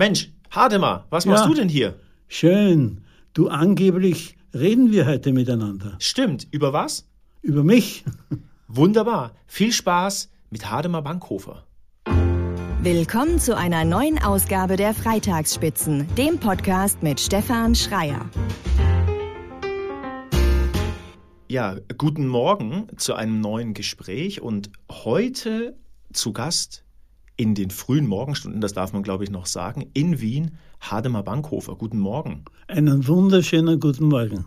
Mensch, Hademar, was machst Ja. du denn hier? Schön. Du angeblich reden wir heute miteinander. Stimmt, über was? Über mich. Wunderbar. Viel Spaß mit Hademar Bankhofer. Willkommen zu einer neuen Ausgabe der Freitagsspitzen, dem Podcast mit Stefan Schreier. Ja, guten Morgen zu einem neuen Gespräch und heute zu Gast in den frühen Morgenstunden, das darf man glaube ich noch sagen, in Wien, Hademar Bankhofer. Guten Morgen. Einen wunderschönen guten Morgen.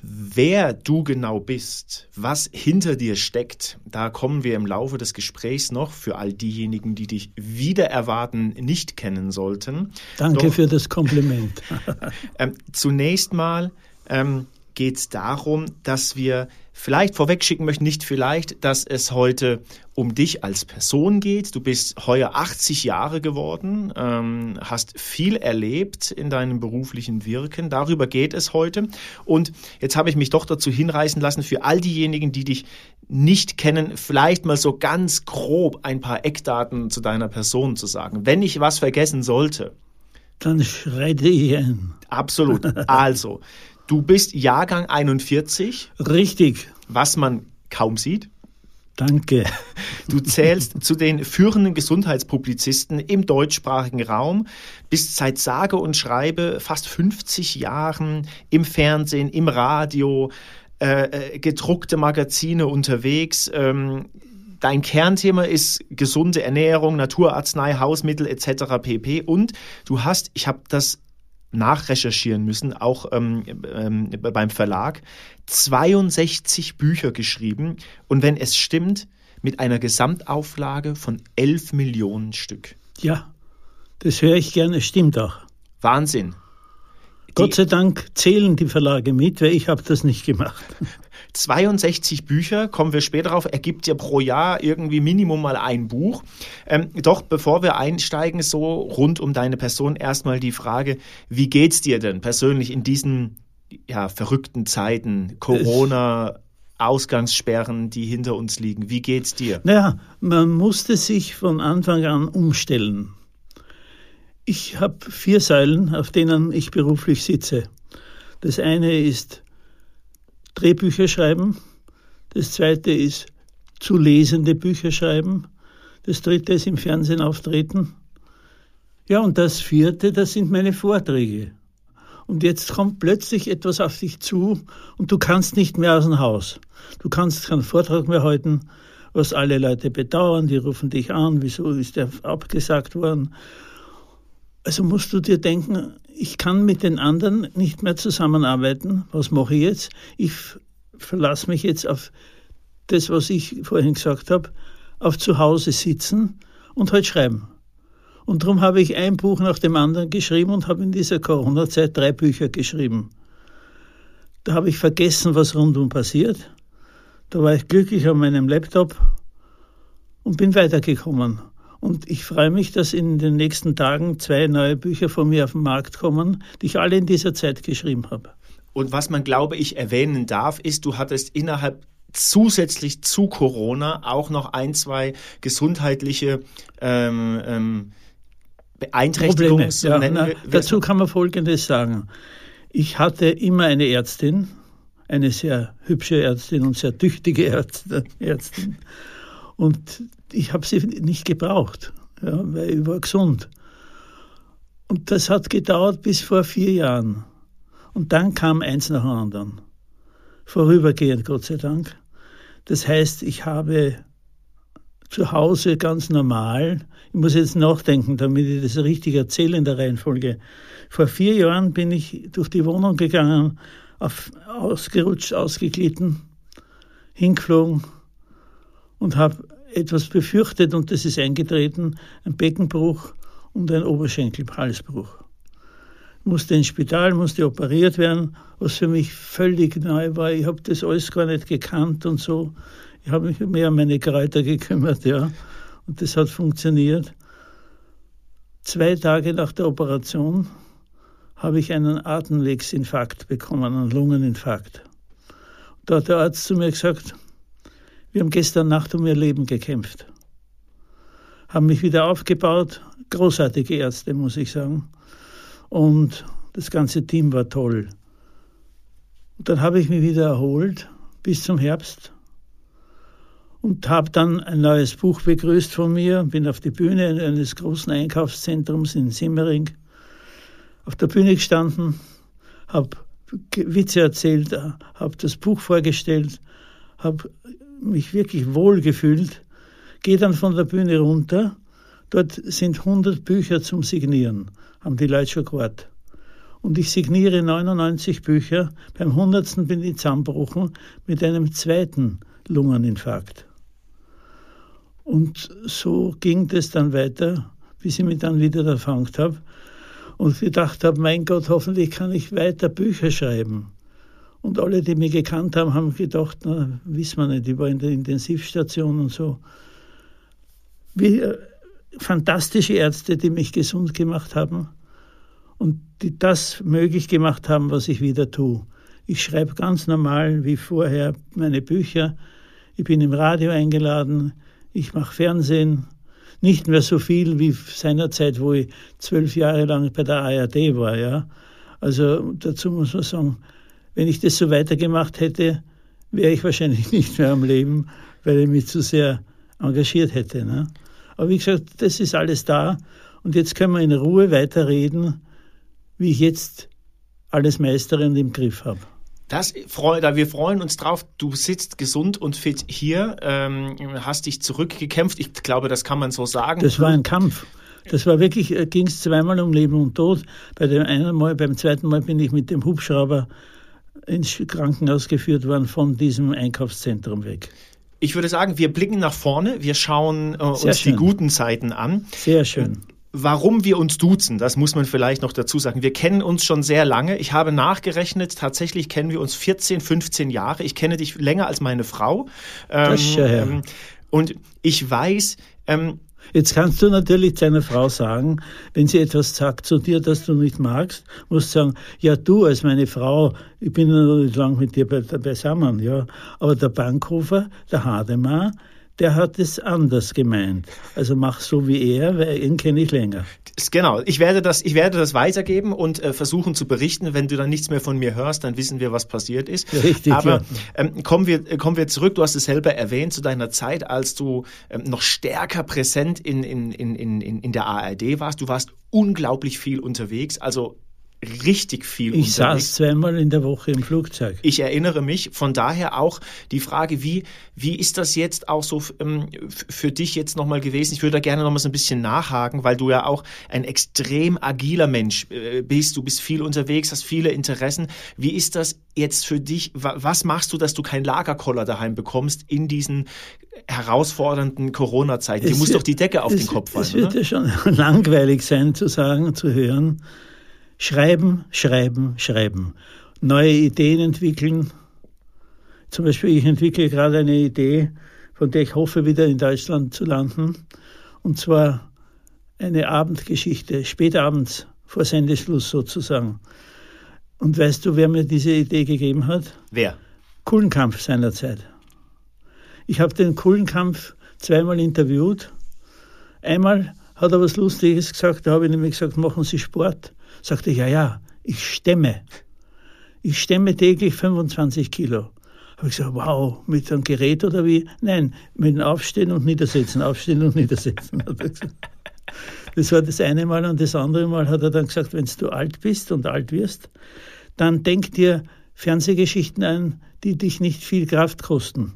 Wer du genau bist, was hinter dir steckt, da kommen wir im Laufe des Gesprächs noch für all diejenigen, die dich wieder erwarten, nicht kennen sollten. Danke Doch, für das Kompliment. ähm, zunächst mal ähm, geht es darum, dass wir vielleicht vorwegschicken möchten, nicht vielleicht, dass es heute um dich als Person geht. Du bist heuer 80 Jahre geworden, ähm, hast viel erlebt in deinem beruflichen Wirken. Darüber geht es heute. Und jetzt habe ich mich doch dazu hinreißen lassen, für all diejenigen, die dich nicht kennen, vielleicht mal so ganz grob ein paar Eckdaten zu deiner Person zu sagen. Wenn ich was vergessen sollte, Dann schreite ich ein. Absolut. Also, du bist Jahrgang 41, Richtig. was man kaum sieht. Danke. Du zählst zu den führenden Gesundheitspublizisten im deutschsprachigen Raum, bist seit sage und schreibe fast 50 Jahren im Fernsehen, im Radio, äh, äh, gedruckte Magazine unterwegs. Ähm, Dein Kernthema ist gesunde Ernährung, Naturarznei, Hausmittel etc. pp. Und du hast, ich habe das nachrecherchieren müssen, auch ähm, ähm, beim Verlag, 62 Bücher geschrieben. Und wenn es stimmt, mit einer Gesamtauflage von 11 Millionen Stück. Ja, das höre ich gerne. Stimmt auch. Wahnsinn. Gott sei Dank zählen die Verlage mit, weil ich habe das nicht gemacht. 62 Bücher, kommen wir später drauf, ergibt ja pro Jahr irgendwie Minimum mal ein Buch. Ähm, doch bevor wir einsteigen, so rund um deine Person, erstmal die Frage, wie geht's dir denn persönlich in diesen ja, verrückten Zeiten, Corona, Ausgangssperren, die hinter uns liegen? Wie geht's dir? Naja, man musste sich von Anfang an umstellen. Ich habe vier Säulen, auf denen ich beruflich sitze. Das eine ist Drehbücher schreiben, das zweite ist zu lesende Bücher schreiben, das dritte ist im Fernsehen auftreten. Ja, und das vierte, das sind meine Vorträge. Und jetzt kommt plötzlich etwas auf dich zu und du kannst nicht mehr aus dem Haus. Du kannst keinen Vortrag mehr halten, was alle Leute bedauern, die rufen dich an, wieso ist der abgesagt worden. Also musst du dir denken, ich kann mit den anderen nicht mehr zusammenarbeiten. Was mache ich jetzt? Ich verlasse mich jetzt auf das, was ich vorhin gesagt habe, auf zu Hause sitzen und halt schreiben. Und darum habe ich ein Buch nach dem anderen geschrieben und habe in dieser Corona-Zeit drei Bücher geschrieben. Da habe ich vergessen, was rundum passiert. Da war ich glücklich an meinem Laptop und bin weitergekommen. Und ich freue mich, dass in den nächsten Tagen zwei neue Bücher von mir auf den Markt kommen, die ich alle in dieser Zeit geschrieben habe. Und was man, glaube ich, erwähnen darf, ist, du hattest innerhalb zusätzlich zu Corona auch noch ein, zwei gesundheitliche ähm, ähm, Beeinträchtigungen. Ja, na, dazu kann man Folgendes sagen. Ich hatte immer eine Ärztin, eine sehr hübsche Ärztin und sehr tüchtige Ärztin. Und ich habe sie nicht gebraucht, ja, weil ich war gesund. Und das hat gedauert bis vor vier Jahren. Und dann kam eins nach dem anderen. Vorübergehend, Gott sei Dank. Das heißt, ich habe zu Hause ganz normal, ich muss jetzt nachdenken, damit ich das richtig erzähle in der Reihenfolge. Vor vier Jahren bin ich durch die Wohnung gegangen, auf, ausgerutscht, ausgeglitten, hingeflogen und habe etwas befürchtet und das ist eingetreten, ein Beckenbruch und ein Oberschenkelhalsbruch. Musste ins Spital, musste operiert werden, was für mich völlig neu war. Ich habe das alles gar nicht gekannt und so. Ich habe mich mehr um meine Kräuter gekümmert, ja. Und das hat funktioniert. Zwei Tage nach der Operation habe ich einen Atemwegsinfarkt bekommen, einen Lungeninfarkt. Da hat der Arzt zu mir gesagt, wir haben gestern Nacht um ihr Leben gekämpft. Haben mich wieder aufgebaut, großartige Ärzte, muss ich sagen. Und das ganze Team war toll. Und dann habe ich mich wieder erholt bis zum Herbst und habe dann ein neues Buch begrüßt von mir, bin auf die Bühne eines großen Einkaufszentrums in Simmering auf der Bühne gestanden, habe Witze erzählt, habe das Buch vorgestellt, habe mich wirklich wohl gefühlt, gehe dann von der Bühne runter, dort sind 100 Bücher zum Signieren, haben die Leute schon gewartet. Und ich signiere 99 Bücher, beim 100. bin ich zusammengebrochen mit einem zweiten Lungeninfarkt. Und so ging das dann weiter, bis ich mich dann wieder erfangt habe und gedacht habe, mein Gott, hoffentlich kann ich weiter Bücher schreiben. Und alle, die mich gekannt haben, haben gedacht, na, wissen wir nicht, ich war in der Intensivstation und so. Wie äh, fantastische Ärzte, die mich gesund gemacht haben und die das möglich gemacht haben, was ich wieder tue. Ich schreibe ganz normal wie vorher meine Bücher. Ich bin im Radio eingeladen. Ich mache Fernsehen, nicht mehr so viel wie seinerzeit, wo ich zwölf Jahre lang bei der ARD war. Ja. Also dazu muss man sagen, wenn ich das so weitergemacht hätte, wäre ich wahrscheinlich nicht mehr am Leben, weil ich mich zu sehr engagiert hätte. Ne? Aber wie gesagt, das ist alles da und jetzt können wir in Ruhe weiterreden, wie ich jetzt alles meistere und im Griff habe. Das da wir freuen uns drauf. Du sitzt gesund und fit hier, ähm, hast dich zurückgekämpft. Ich glaube, das kann man so sagen. Das war ein Kampf. Das war wirklich, äh, ging es zweimal um Leben und Tod. Bei dem einen Mal, beim zweiten Mal bin ich mit dem Hubschrauber ins Krankenhaus geführt worden von diesem Einkaufszentrum weg. Ich würde sagen, wir blicken nach vorne, wir schauen äh, uns schön. die guten Zeiten an. Sehr schön. Warum wir uns duzen, das muss man vielleicht noch dazu sagen. Wir kennen uns schon sehr lange. Ich habe nachgerechnet, tatsächlich kennen wir uns 14, 15 Jahre. Ich kenne dich länger als meine Frau. das ist ja, ja. Ähm, und ich weiß, ähm, Jetzt kannst du natürlich deiner Frau sagen, wenn sie etwas sagt zu dir, das du nicht magst, musst du sagen, ja du als meine Frau, ich bin noch nicht lang mit dir beisammen, ja, aber der Bankhofer, der Hademar, der hat es anders gemeint. Also mach so wie er, weil ihn kenne ich länger. Genau, ich werde das, ich werde das weitergeben und äh, versuchen zu berichten. Wenn du dann nichts mehr von mir hörst, dann wissen wir, was passiert ist. Richtig. Aber ähm, kommen, wir, äh, kommen wir zurück, du hast es selber erwähnt, zu deiner Zeit, als du ähm, noch stärker präsent in, in, in, in, in der ARD warst. Du warst unglaublich viel unterwegs. Also richtig viel Ich unterwegs. saß zweimal in der Woche im Flugzeug. Ich erinnere mich, von daher auch die Frage, wie, wie ist das jetzt auch so ähm, für dich jetzt nochmal gewesen? Ich würde da gerne nochmal so ein bisschen nachhaken, weil du ja auch ein extrem agiler Mensch äh, bist. Du bist viel unterwegs, hast viele Interessen. Wie ist das jetzt für dich? Was machst du, dass du keinen Lagerkoller daheim bekommst in diesen herausfordernden Corona-Zeiten? Du musst doch die Decke auf es, den Kopf fallen. Es wird oder? ja schon langweilig sein zu sagen, zu hören, Schreiben, schreiben, schreiben. Neue Ideen entwickeln. Zum Beispiel, ich entwickle gerade eine Idee, von der ich hoffe, wieder in Deutschland zu landen. Und zwar eine Abendgeschichte, spätabends, vor Sendeschluss sozusagen. Und weißt du, wer mir diese Idee gegeben hat? Wer? Kullenkampf seinerzeit. Ich habe den Kullenkampf zweimal interviewt. Einmal hat er was Lustiges gesagt, da habe ich nämlich gesagt, machen Sie Sport. Sagte, ja, ja, ich stemme. Ich stemme täglich 25 Kilo. Habe ich gesagt, wow, mit einem Gerät oder wie? Nein, mit dem Aufstehen und Niedersetzen, Aufstehen und Niedersetzen. Das war das eine Mal und das andere Mal hat er dann gesagt, wenn du alt bist und alt wirst, dann denk dir Fernsehgeschichten ein, die dich nicht viel Kraft kosten,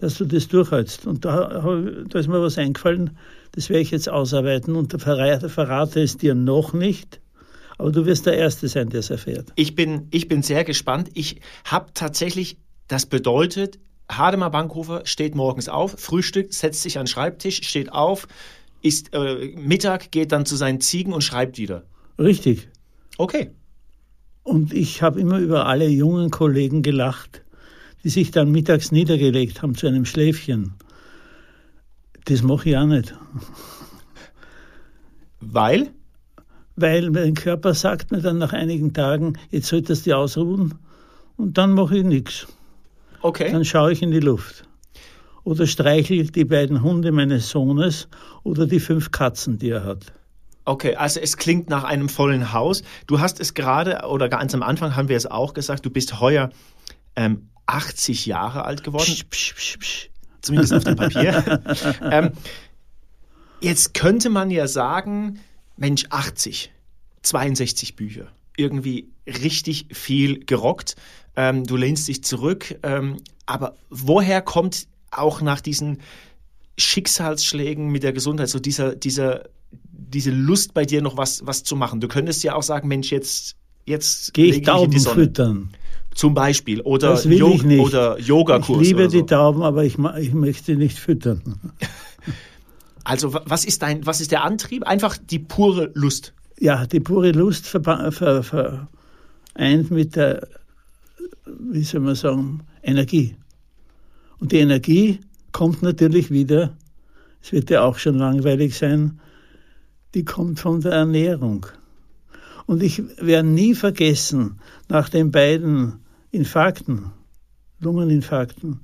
dass du das durchhältst. Und da, da ist mir was eingefallen, das werde ich jetzt ausarbeiten und verrate es dir noch nicht. Aber du wirst der Erste sein, der es erfährt. Ich bin, ich bin sehr gespannt. Ich habe tatsächlich, das bedeutet, Hademar Bankhofer steht morgens auf, frühstückt, setzt sich an den Schreibtisch, steht auf, isst äh, Mittag, geht dann zu seinen Ziegen und schreibt wieder. Richtig. Okay. Und ich habe immer über alle jungen Kollegen gelacht, die sich dann mittags niedergelegt haben zu einem Schläfchen. Das mache ich auch nicht. Weil? Weil mein Körper sagt mir dann nach einigen Tagen, jetzt solltest du ausruhen und dann mache ich nichts. Okay. Dann schaue ich in die Luft. oder streichel die beiden Hunde meines Sohnes oder die fünf Katzen, die er hat. Okay, also es klingt nach einem vollen Haus. Du hast es gerade, oder ganz am Anfang haben wir es auch gesagt, du bist heuer ähm, 80 Jahre alt geworden. Psch, psch, psch, psch. Zumindest auf dem Papier. ähm, jetzt könnte man ja sagen, Mensch, 80, 62 Bücher, irgendwie richtig viel gerockt. Ähm, du lehnst dich zurück. Ähm, aber woher kommt auch nach diesen Schicksalsschlägen mit der Gesundheit so dieser, dieser, diese Lust bei dir noch was, was zu machen? Du könntest ja auch sagen, Mensch, jetzt, jetzt gehe ich Tauben füttern. Zum Beispiel. Oder, jo oder Yogakurs. Ich liebe so. die Tauben, aber ich, ich möchte nicht füttern. Also was ist dein, was ist der Antrieb? Einfach die pure Lust. Ja, die pure Lust vereint mit der, wie soll man sagen, Energie. Und die Energie kommt natürlich wieder, es wird ja auch schon langweilig sein, die kommt von der Ernährung. Und ich werde nie vergessen, nach den beiden Infarkten, Lungeninfarkten,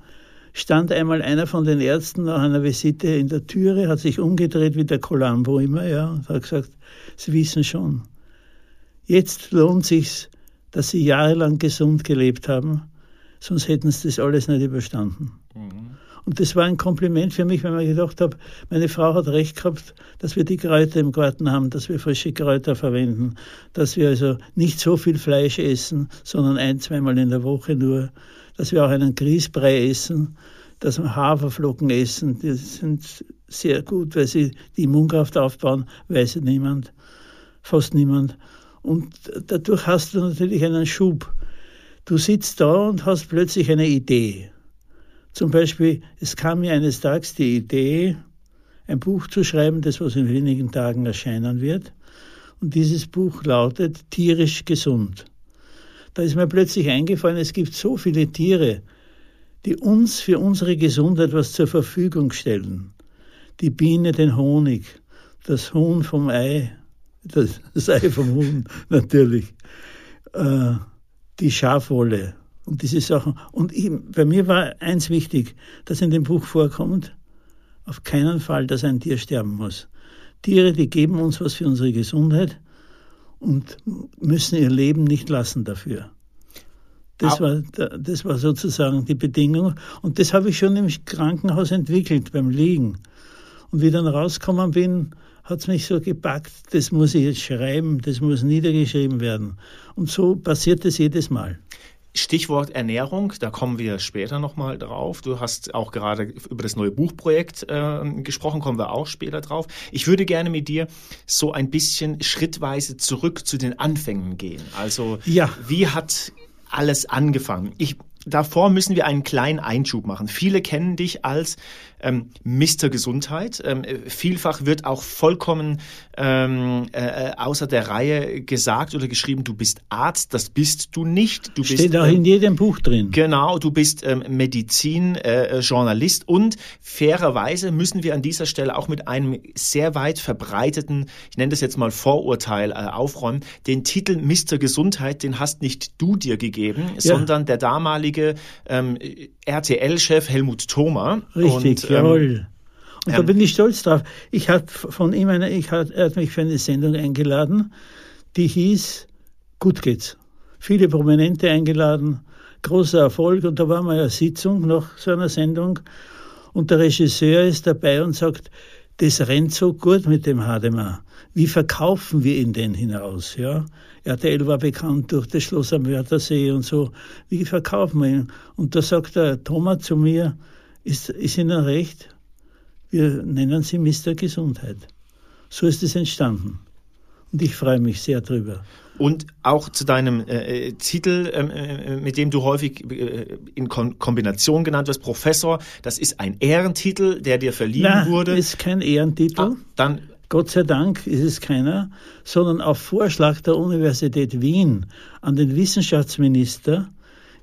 stand einmal einer von den Ärzten nach einer Visite in der Türe, hat sich umgedreht wie der Columbo immer, ja, und hat gesagt, Sie wissen schon, jetzt lohnt sich's, dass Sie jahrelang gesund gelebt haben, sonst hätten Sie das alles nicht überstanden. Mhm. Und das war ein Kompliment für mich, weil ich gedacht habe, meine Frau hat recht gehabt, dass wir die Kräuter im Garten haben, dass wir frische Kräuter verwenden, dass wir also nicht so viel Fleisch essen, sondern ein, zweimal in der Woche nur, dass wir auch einen Grießbrei essen, dass wir Haferflocken essen, die sind sehr gut, weil sie die Immunkraft aufbauen, weiß niemand, fast niemand. Und dadurch hast du natürlich einen Schub. Du sitzt da und hast plötzlich eine Idee. Zum Beispiel, es kam mir eines Tages die Idee, ein Buch zu schreiben, das was in wenigen Tagen erscheinen wird. Und dieses Buch lautet Tierisch gesund. Da ist mir plötzlich eingefallen, es gibt so viele Tiere, die uns für unsere Gesundheit was zur Verfügung stellen. Die Biene den Honig, das Huhn vom Ei, das, das Ei vom Huhn natürlich, äh, die Schafwolle, und diese Sachen. Und ich, bei mir war eins wichtig, dass in dem Buch vorkommt, auf keinen Fall, dass ein Tier sterben muss. Tiere, die geben uns was für unsere Gesundheit und müssen ihr Leben nicht lassen dafür. Das war, das war sozusagen die Bedingung. Und das habe ich schon im Krankenhaus entwickelt, beim Liegen. Und wie ich dann rausgekommen bin, hat es mich so gepackt, das muss ich jetzt schreiben, das muss niedergeschrieben werden. Und so passiert es jedes Mal. Stichwort Ernährung, da kommen wir später nochmal drauf. Du hast auch gerade über das neue Buchprojekt äh, gesprochen, kommen wir auch später drauf. Ich würde gerne mit dir so ein bisschen schrittweise zurück zu den Anfängen gehen. Also ja. wie hat alles angefangen? Ich davor müssen wir einen kleinen Einschub machen. Viele kennen dich als ähm, Mr. Gesundheit. Ähm, vielfach wird auch vollkommen ähm, äh, außer der Reihe gesagt oder geschrieben, du bist Arzt, das bist du nicht. Du Steht bist, auch in ähm, jedem Buch drin. Genau, du bist ähm, Medizin-Journalist äh, und fairerweise müssen wir an dieser Stelle auch mit einem sehr weit verbreiteten, ich nenne das jetzt mal Vorurteil, äh, aufräumen. Den Titel Mr. Gesundheit, den hast nicht du dir gegeben, ja. sondern der damalige ähm, RTL-Chef Helmut Thoma. Richtig, und, ähm, jawohl. Und ähm, da bin ich stolz drauf. Ich hatte von ihm eine, ich hat, er hat mich für eine Sendung eingeladen, die hieß Gut geht's. Viele Prominente eingeladen, großer Erfolg. Und da war mal eine Sitzung nach so einer Sendung. Und der Regisseur ist dabei und sagt, das rennt so gut mit dem Hademar. Wie verkaufen wir ihn denn hinaus? Ja? RTL war bekannt durch das Schloss am Wörthersee und so. Wie verkaufen wir ihn? Und da sagt der Thomas zu mir, ist, ist Ihnen recht? Wir nennen Sie Mr. Gesundheit. So ist es entstanden. Und ich freue mich sehr drüber. Und auch zu deinem äh, äh Titel, ähm, äh, mit dem du häufig äh, in Kon Kombination genannt wirst, Professor. Das ist ein Ehrentitel, der dir verliehen Na, wurde. ist kein Ehrentitel. Ah, dann Gott sei Dank ist es keiner, sondern auf Vorschlag der Universität Wien an den Wissenschaftsminister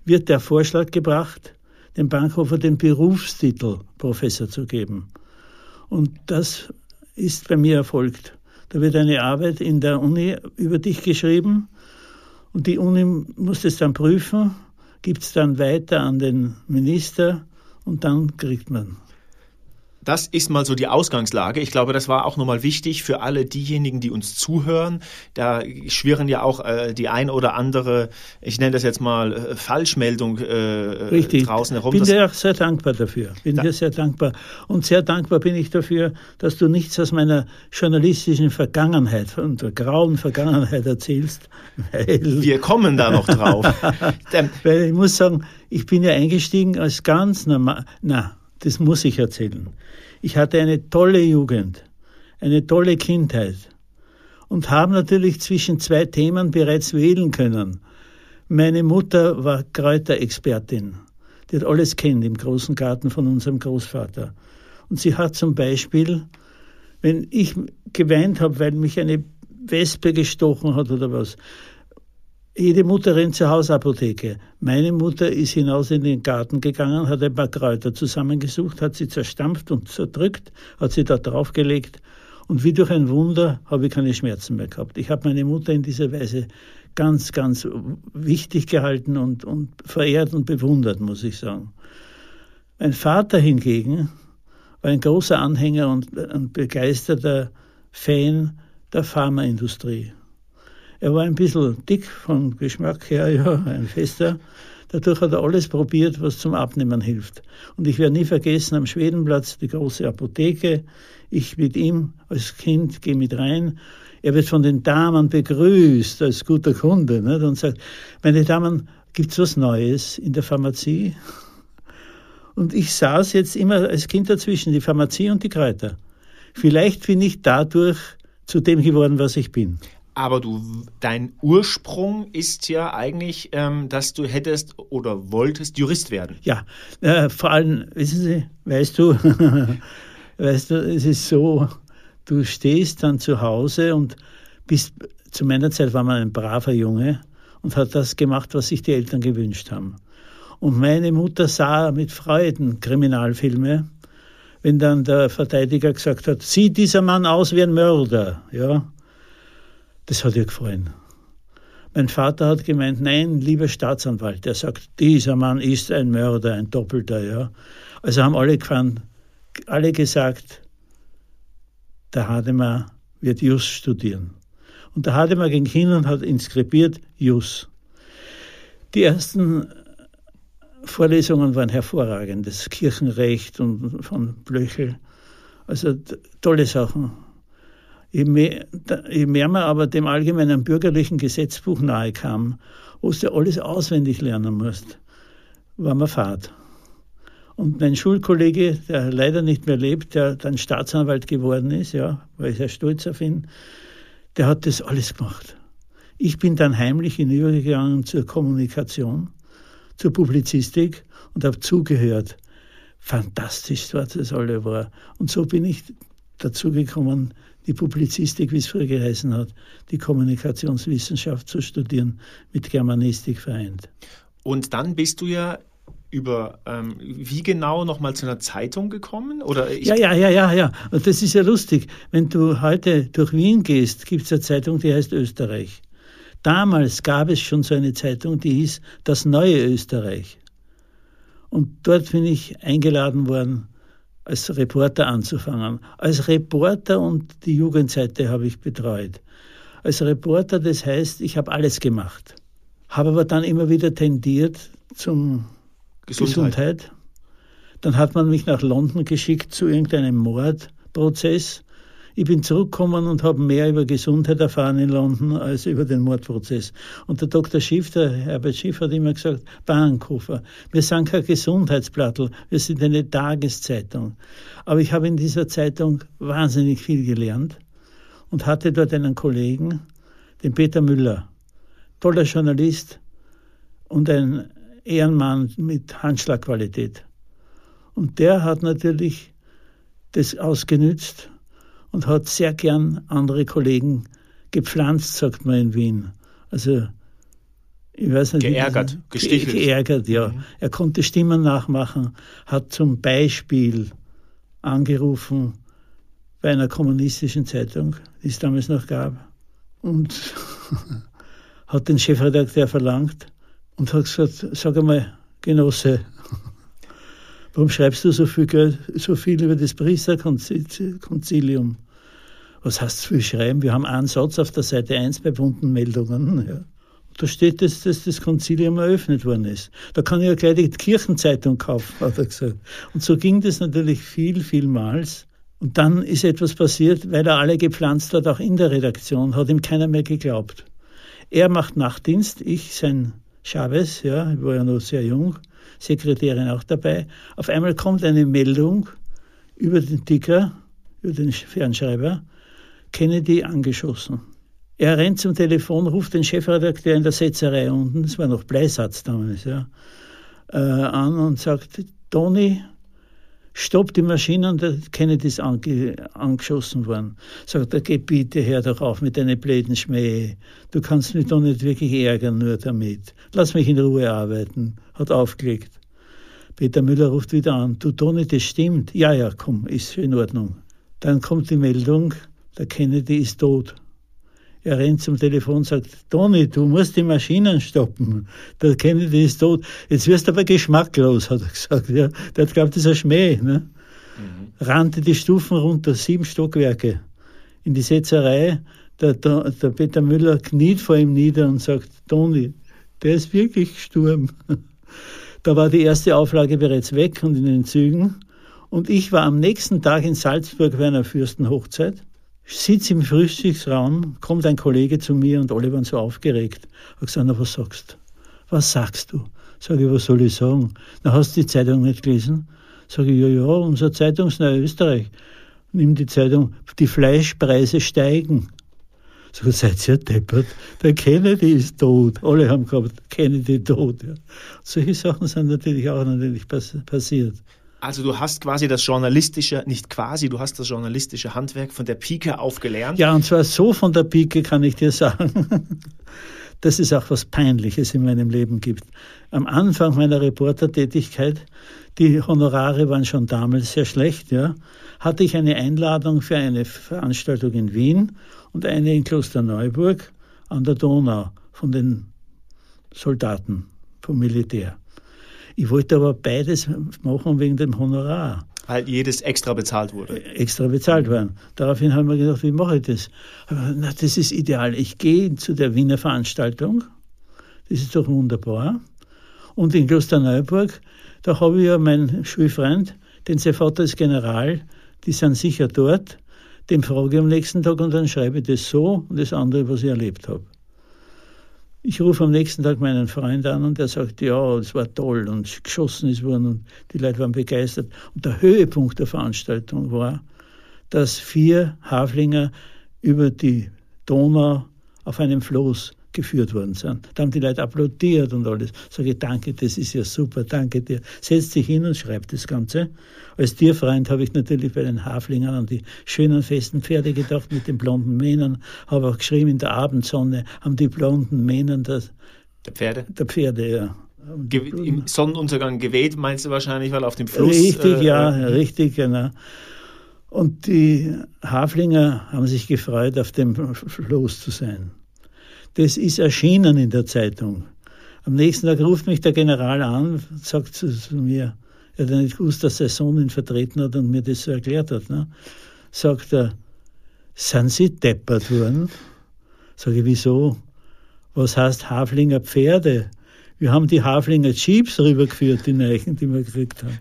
wird der Vorschlag gebracht, dem Bankhofer den Berufstitel Professor zu geben. Und das ist bei mir erfolgt. Da wird eine Arbeit in der Uni über dich geschrieben und die Uni muss es dann prüfen, gibt es dann weiter an den Minister und dann kriegt man. Das ist mal so die Ausgangslage. Ich glaube, das war auch nochmal wichtig für alle diejenigen, die uns zuhören. Da schwirren ja auch äh, die ein oder andere, ich nenne das jetzt mal äh, Falschmeldung äh, draußen herum. Bin dir auch sehr dankbar dafür. Bin da dir sehr dankbar. Und sehr dankbar bin ich dafür, dass du nichts aus meiner journalistischen Vergangenheit und der grauen Vergangenheit erzählst. Wir kommen da noch drauf. weil ich muss sagen, ich bin ja eingestiegen als ganz normal, na, das muss ich erzählen. Ich hatte eine tolle Jugend, eine tolle Kindheit und habe natürlich zwischen zwei Themen bereits wählen können. Meine Mutter war Kräuterexpertin. Die hat alles kennt im großen Garten von unserem Großvater. Und sie hat zum Beispiel, wenn ich geweint habe, weil mich eine Wespe gestochen hat oder was, jede Mutter rennt zur Hausapotheke. Meine Mutter ist hinaus in den Garten gegangen, hat ein paar Kräuter zusammengesucht, hat sie zerstampft und zerdrückt, hat sie da draufgelegt und wie durch ein Wunder habe ich keine Schmerzen mehr gehabt. Ich habe meine Mutter in dieser Weise ganz, ganz wichtig gehalten und, und verehrt und bewundert, muss ich sagen. Mein Vater hingegen war ein großer Anhänger und ein begeisterter Fan der Pharmaindustrie. Er war ein bisschen dick vom Geschmack her, ja, ein fester. Dadurch hat er alles probiert, was zum Abnehmen hilft. Und ich werde nie vergessen, am Schwedenplatz die große Apotheke. Ich mit ihm als Kind gehe mit rein. Er wird von den Damen begrüßt als guter Kunde nicht? und sagt, meine Damen, gibt's was Neues in der Pharmazie? Und ich saß jetzt immer als Kind dazwischen, die Pharmazie und die Kräuter. Vielleicht bin ich dadurch zu dem geworden, was ich bin aber du, dein Ursprung ist ja eigentlich, ähm, dass du hättest oder wolltest Jurist werden. Ja, äh, vor allem, wissen Sie, weißt du, weißt du, es ist so, du stehst dann zu Hause und bist, zu meiner Zeit war man ein braver Junge und hat das gemacht, was sich die Eltern gewünscht haben. Und meine Mutter sah mit Freuden Kriminalfilme, wenn dann der Verteidiger gesagt hat, sieht dieser Mann aus wie ein Mörder, ja, das hat ihr gefallen. Mein Vater hat gemeint, nein, lieber Staatsanwalt, der sagt, dieser Mann ist ein Mörder, ein Doppelter, ja. Also haben alle gefahren, alle gesagt, der Hademar wird Jus studieren. Und der Hademar ging hin und hat inskribiert Jus. Die ersten Vorlesungen waren hervorragend, das Kirchenrecht und von Blöchel. Also tolle Sachen. Je mehr, je mehr man aber dem allgemeinen bürgerlichen Gesetzbuch nahe kam, wo du alles auswendig lernen musst, war man fad. Und mein Schulkollege, der leider nicht mehr lebt, der dann Staatsanwalt geworden ist, ja, war ich sehr stolz auf ihn, der hat das alles gemacht. Ich bin dann heimlich hinübergegangen zur Kommunikation, zur Publizistik und habe zugehört. Fantastisch, was das alle war. Und so bin ich dazu gekommen, die Publizistik, wie es früher geheißen hat, die Kommunikationswissenschaft zu studieren, mit Germanistik vereint. Und dann bist du ja über ähm, wie genau nochmal zu einer Zeitung gekommen? Oder ja, ja, ja, ja, ja. Und das ist ja lustig. Wenn du heute durch Wien gehst, gibt es eine Zeitung, die heißt Österreich. Damals gab es schon so eine Zeitung, die hieß Das neue Österreich. Und dort bin ich eingeladen worden, als Reporter anzufangen. Als Reporter und die Jugendseite habe ich betreut. Als Reporter, das heißt, ich habe alles gemacht. Habe aber dann immer wieder tendiert zum Gesundheit. Gesundheit. Dann hat man mich nach London geschickt zu irgendeinem Mordprozess. Ich bin zurückgekommen und habe mehr über Gesundheit erfahren in London als über den Mordprozess. Und der Dr. Schiff, der Herbert Schiff, hat immer gesagt, Bahnhofer, wir sind kein Gesundheitsplattel, wir sind eine Tageszeitung. Aber ich habe in dieser Zeitung wahnsinnig viel gelernt und hatte dort einen Kollegen, den Peter Müller, toller Journalist und ein Ehrenmann mit Handschlagqualität. Und der hat natürlich das ausgenützt und hat sehr gern andere Kollegen gepflanzt, sagt man in Wien. Also ich weiß nicht, geärgert, gestichelt. Geärgert, ja. Mhm. Er konnte Stimmen nachmachen, hat zum Beispiel angerufen bei einer kommunistischen Zeitung, die es damals noch gab, und hat den Chefredakteur verlangt und hat gesagt, sag einmal, Genosse, Warum schreibst du so viel, so viel über das Priesterkonzilium? Was heißt viel schreiben? Wir haben einen Satz auf der Seite 1 bei bunten Meldungen. Ja. Da steht, dass, dass das Konzilium eröffnet worden ist. Da kann ich ja gleich die Kirchenzeitung kaufen, hat er gesagt. Und so ging das natürlich viel, vielmals. Und dann ist etwas passiert, weil er alle gepflanzt hat, auch in der Redaktion, hat ihm keiner mehr geglaubt. Er macht Nachtdienst, ich sein Chavez, ja, ich war ja noch sehr jung, Sekretärin auch dabei. Auf einmal kommt eine Meldung über den Ticker, über den Fernschreiber, Kennedy angeschossen. Er rennt zum Telefon, ruft den Chefredakteur in der Setzerei unten, das war noch Bleisatz damals, ja, äh, an und sagt, Toni, stopp die Maschine und der Kennedy ist ange, angeschossen worden. Sagt er, geh bitte, hör doch auf mit deinen blöden Schmäh. Du kannst mich doch nicht wirklich ärgern nur damit. Lass mich in Ruhe arbeiten. Hat aufgelegt. Peter Müller ruft wieder an. Du Toni, das stimmt. Ja, ja, komm, ist in Ordnung. Dann kommt die Meldung, der Kennedy ist tot. Er rennt zum Telefon und sagt, Toni, du musst die Maschinen stoppen. Der Kennedy ist tot. Jetzt wirst du aber geschmacklos, hat er gesagt. Ja. Der hat glaubt, das ist ein Schmäh. Ne? Mhm. Rannte die Stufen runter, sieben Stockwerke, in die Setzerei. Der, der, der Peter Müller kniet vor ihm nieder und sagt, Toni, der ist wirklich gestorben. Da war die erste Auflage bereits weg und in den Zügen. Und ich war am nächsten Tag in Salzburg bei einer Fürstenhochzeit sitze im Frühstücksraum, kommt ein Kollege zu mir und alle waren so aufgeregt. Ich gesagt, na, was sagst du? Was sagst du? Sag ich, was soll ich sagen? Na, hast du die Zeitung nicht gelesen? Sag ich, ja, ja, unser Zeitungsneue Österreich. Nimm die Zeitung, die Fleischpreise steigen. Ich, seid ihr deppert? Der Kennedy ist tot. Alle haben gehabt, Kennedy tot. Ja. Solche Sachen sind natürlich auch natürlich passiert. Also du hast quasi das journalistische, nicht quasi, du hast das journalistische Handwerk von der Pike auf gelernt. Ja, und zwar so von der Pike kann ich dir sagen, dass es auch was Peinliches in meinem Leben gibt. Am Anfang meiner Reportertätigkeit, die Honorare waren schon damals sehr schlecht, ja, hatte ich eine Einladung für eine Veranstaltung in Wien und eine in Klosterneuburg an der Donau von den Soldaten vom Militär. Ich wollte aber beides machen wegen dem Honorar. Weil jedes extra bezahlt wurde. Extra bezahlt worden. Daraufhin haben wir gedacht, wie mache ich das? Na, das ist ideal. Ich gehe zu der Wiener Veranstaltung. Das ist doch wunderbar. Und in Klosterneuburg, da habe ich ja meinen Schulfreund, den sein Vater ist General, die sind sicher dort. Dem frage ich am nächsten Tag und dann schreibe ich das so und das andere, was ich erlebt habe. Ich rufe am nächsten Tag meinen Freund an und der sagt, ja, es war toll und geschossen ist worden und die Leute waren begeistert. Und der Höhepunkt der Veranstaltung war, dass vier Haflinger über die Donau auf einem Floß geführt worden sind. Da haben die Leute applaudiert und alles. Sage ich, danke, das ist ja super, danke dir. Setz dich hin und schreib das Ganze. Als Tierfreund habe ich natürlich bei den Haflingern an die schönen festen Pferde gedacht mit den blonden Mähnern, habe auch geschrieben, in der Abendsonne haben die blonden Mähnen das, der Pferde? Der Pferde, ja. Im Sonnenuntergang geweht, meinst du wahrscheinlich, weil auf dem Fluss. Richtig, äh, ja, äh, richtig, genau. Und die Haflinger haben sich gefreut, auf dem Floß zu sein. Das ist erschienen in der Zeitung. Am nächsten Tag ruft mich der General an, sagt zu, zu mir, er hat nicht gewusst, dass sein Sohn ihn vertreten hat und mir das so erklärt hat. Ne? Sagt er, sind Sie deppert worden? Sage ich, wieso? Was heißt Haflinger Pferde? Wir haben die Haflinger Jeeps rübergeführt, die Neichen, die wir gekriegt haben.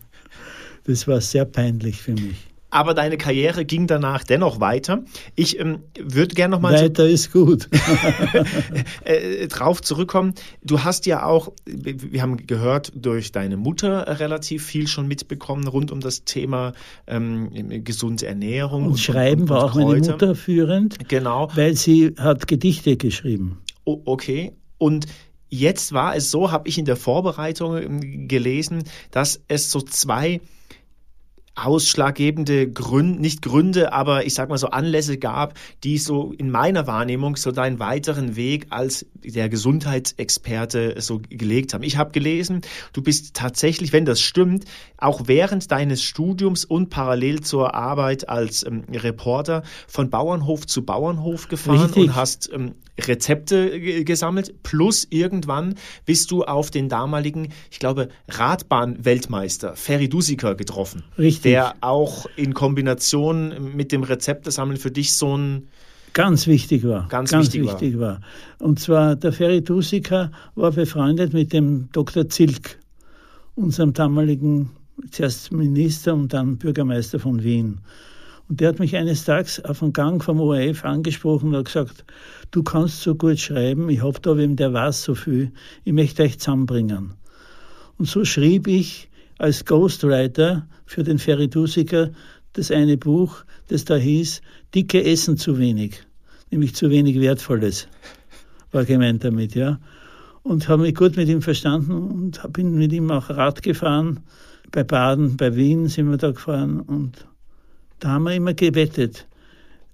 Das war sehr peinlich für mich aber deine Karriere ging danach dennoch weiter. Ich ähm, würde gerne noch mal weiter so, ist gut äh, drauf zurückkommen. Du hast ja auch, wir haben gehört, durch deine Mutter relativ viel schon mitbekommen rund um das Thema ähm, gesunde Ernährung und, und Schreiben und, und war auch Kräuter. meine Mutter führend. Genau, weil sie hat Gedichte geschrieben. Oh, okay und Jetzt war es so, habe ich in der Vorbereitung ähm, gelesen, dass es so zwei ausschlaggebende Gründe, nicht Gründe, aber ich sag mal so Anlässe gab, die so in meiner Wahrnehmung so deinen weiteren Weg als der Gesundheitsexperte so gelegt haben. Ich habe gelesen, du bist tatsächlich, wenn das stimmt, auch während deines Studiums und parallel zur Arbeit als ähm, Reporter von Bauernhof zu Bauernhof gefahren Richtig. und hast ähm, Rezepte gesammelt. Plus irgendwann bist du auf den damaligen, ich glaube, Radbahn-Weltmeister Ferry Dusika getroffen. Richtig. Der auch in Kombination mit dem Rezeptesammeln für dich so ein Ganz wichtig war. Ganz, ganz wichtig, wichtig war. war. Und zwar der Ferry Dusika war befreundet mit dem Dr. Zilk, unserem damaligen zuerst Minister und dann Bürgermeister von Wien. Und der hat mich eines Tages auf dem Gang vom ORF angesprochen und hat gesagt, du kannst so gut schreiben, ich hab da wem, der weiß so viel, ich möchte euch zusammenbringen. Und so schrieb ich als Ghostwriter für den Feridusiker das eine Buch, das da hieß, Dicke essen zu wenig, nämlich zu wenig Wertvolles, war gemeint damit, ja. Und habe mich gut mit ihm verstanden und bin mit ihm auch Rad gefahren. Bei Baden, bei Wien sind wir da gefahren und da haben wir immer gewettet.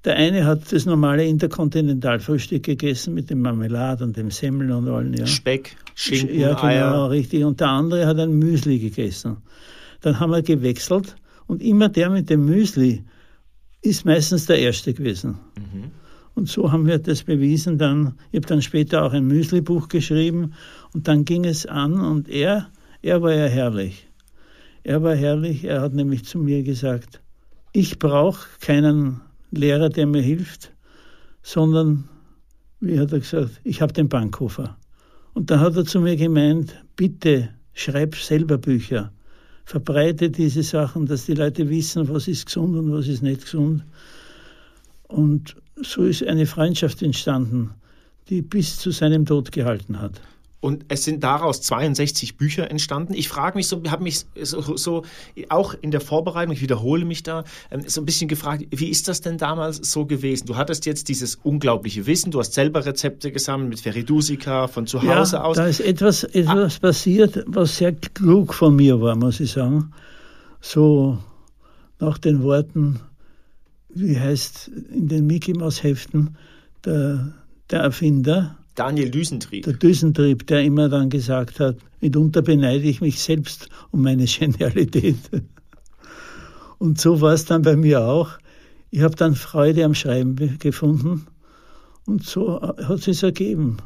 Der eine hat das normale Interkontinentalfrühstück gegessen mit dem Marmelade und dem Semmel und allen. Ja. Speck, Schinken, Ja, genau, Eier. richtig. Und der andere hat ein Müsli gegessen. Dann haben wir gewechselt und immer der mit dem Müsli ist meistens der Erste gewesen. Mhm. Und so haben wir das bewiesen. Dann, ich habe dann später auch ein Müsli-Buch geschrieben und dann ging es an und er, er war ja herrlich. Er war herrlich. Er hat nämlich zu mir gesagt, ich brauche keinen Lehrer, der mir hilft, sondern, wie hat er gesagt, ich habe den Bankhofer. Und dann hat er zu mir gemeint, bitte schreib selber Bücher, verbreite diese Sachen, dass die Leute wissen, was ist gesund und was ist nicht gesund. Und so ist eine Freundschaft entstanden, die bis zu seinem Tod gehalten hat. Und es sind daraus 62 Bücher entstanden. Ich frage mich so, habe mich so, so, auch in der Vorbereitung, ich wiederhole mich da, ähm, so ein bisschen gefragt, wie ist das denn damals so gewesen? Du hattest jetzt dieses unglaubliche Wissen, du hast selber Rezepte gesammelt mit Feridusika von zu Hause ja, aus. Da ist etwas, etwas ah. passiert, was sehr klug von mir war, muss ich sagen. So nach den Worten, wie heißt in den Mickey Mouse Heften, der, der Erfinder, Daniel Düsentrieb. Der Düsentrieb, der immer dann gesagt hat, mitunter beneide ich mich selbst um meine Genialität. Und so war es dann bei mir auch. Ich habe dann Freude am Schreiben gefunden und so hat es sich ergeben,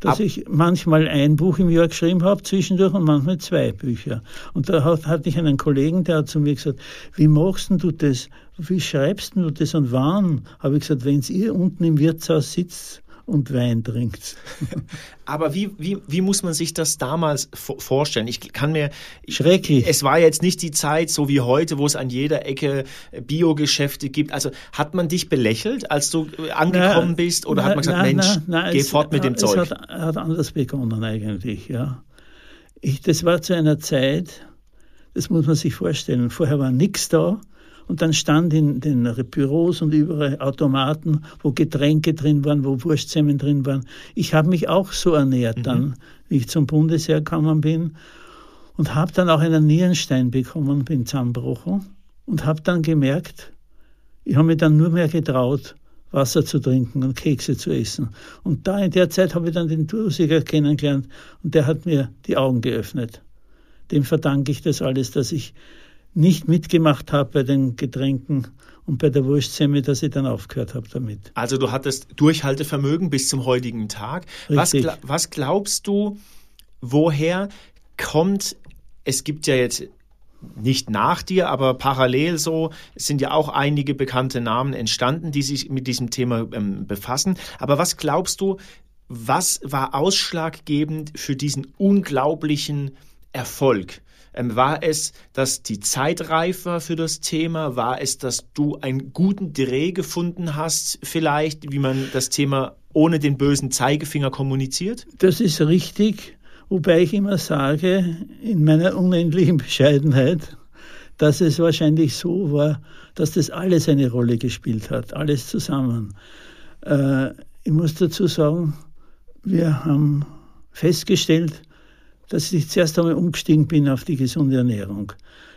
dass Ab ich manchmal ein Buch im Jahr geschrieben habe, zwischendurch und manchmal zwei Bücher. Und da hatte ich einen Kollegen, der hat zu mir gesagt, wie machst du das? Wie schreibst du das und wann? Habe ich gesagt, wenn ihr unten im Wirtshaus sitzt und Wein trinkt. Aber wie, wie, wie muss man sich das damals vorstellen? Ich kann mir. Schrecklich. Es war jetzt nicht die Zeit, so wie heute, wo es an jeder Ecke Biogeschäfte gibt. Also hat man dich belächelt, als du äh, angekommen na, bist? Oder na, hat man gesagt, na, Mensch, geh es, fort mit dem es Zeug? Es hat, hat anders begonnen eigentlich, ja. Ich, das war zu einer Zeit, das muss man sich vorstellen. Vorher war nichts da. Und dann stand in den Büros und überall Automaten, wo Getränke drin waren, wo Wurstsemmen drin waren. Ich habe mich auch so ernährt mhm. dann, wie ich zum Bundesheer gekommen bin. Und habe dann auch einen Nierenstein bekommen, bin zusammengebrochen. Und habe dann gemerkt, ich habe mich dann nur mehr getraut, Wasser zu trinken und Kekse zu essen. Und da in der Zeit habe ich dann den Dusiger kennengelernt und der hat mir die Augen geöffnet. Dem verdanke ich das alles, dass ich nicht mitgemacht habe bei den Getränken und bei der Wurstsemme, dass ich dann aufgehört habe damit. Also du hattest Durchhaltevermögen bis zum heutigen Tag. Was, was glaubst du, woher kommt, es gibt ja jetzt nicht nach dir, aber parallel so sind ja auch einige bekannte Namen entstanden, die sich mit diesem Thema ähm, befassen. Aber was glaubst du, was war ausschlaggebend für diesen unglaublichen Erfolg? Ähm, war es, dass die Zeit reif war für das Thema? War es, dass du einen guten Dreh gefunden hast, vielleicht, wie man das Thema ohne den bösen Zeigefinger kommuniziert? Das ist richtig, wobei ich immer sage, in meiner unendlichen Bescheidenheit, dass es wahrscheinlich so war, dass das alles eine Rolle gespielt hat, alles zusammen. Äh, ich muss dazu sagen, wir haben festgestellt, dass ich zuerst einmal umgestiegen bin auf die gesunde Ernährung.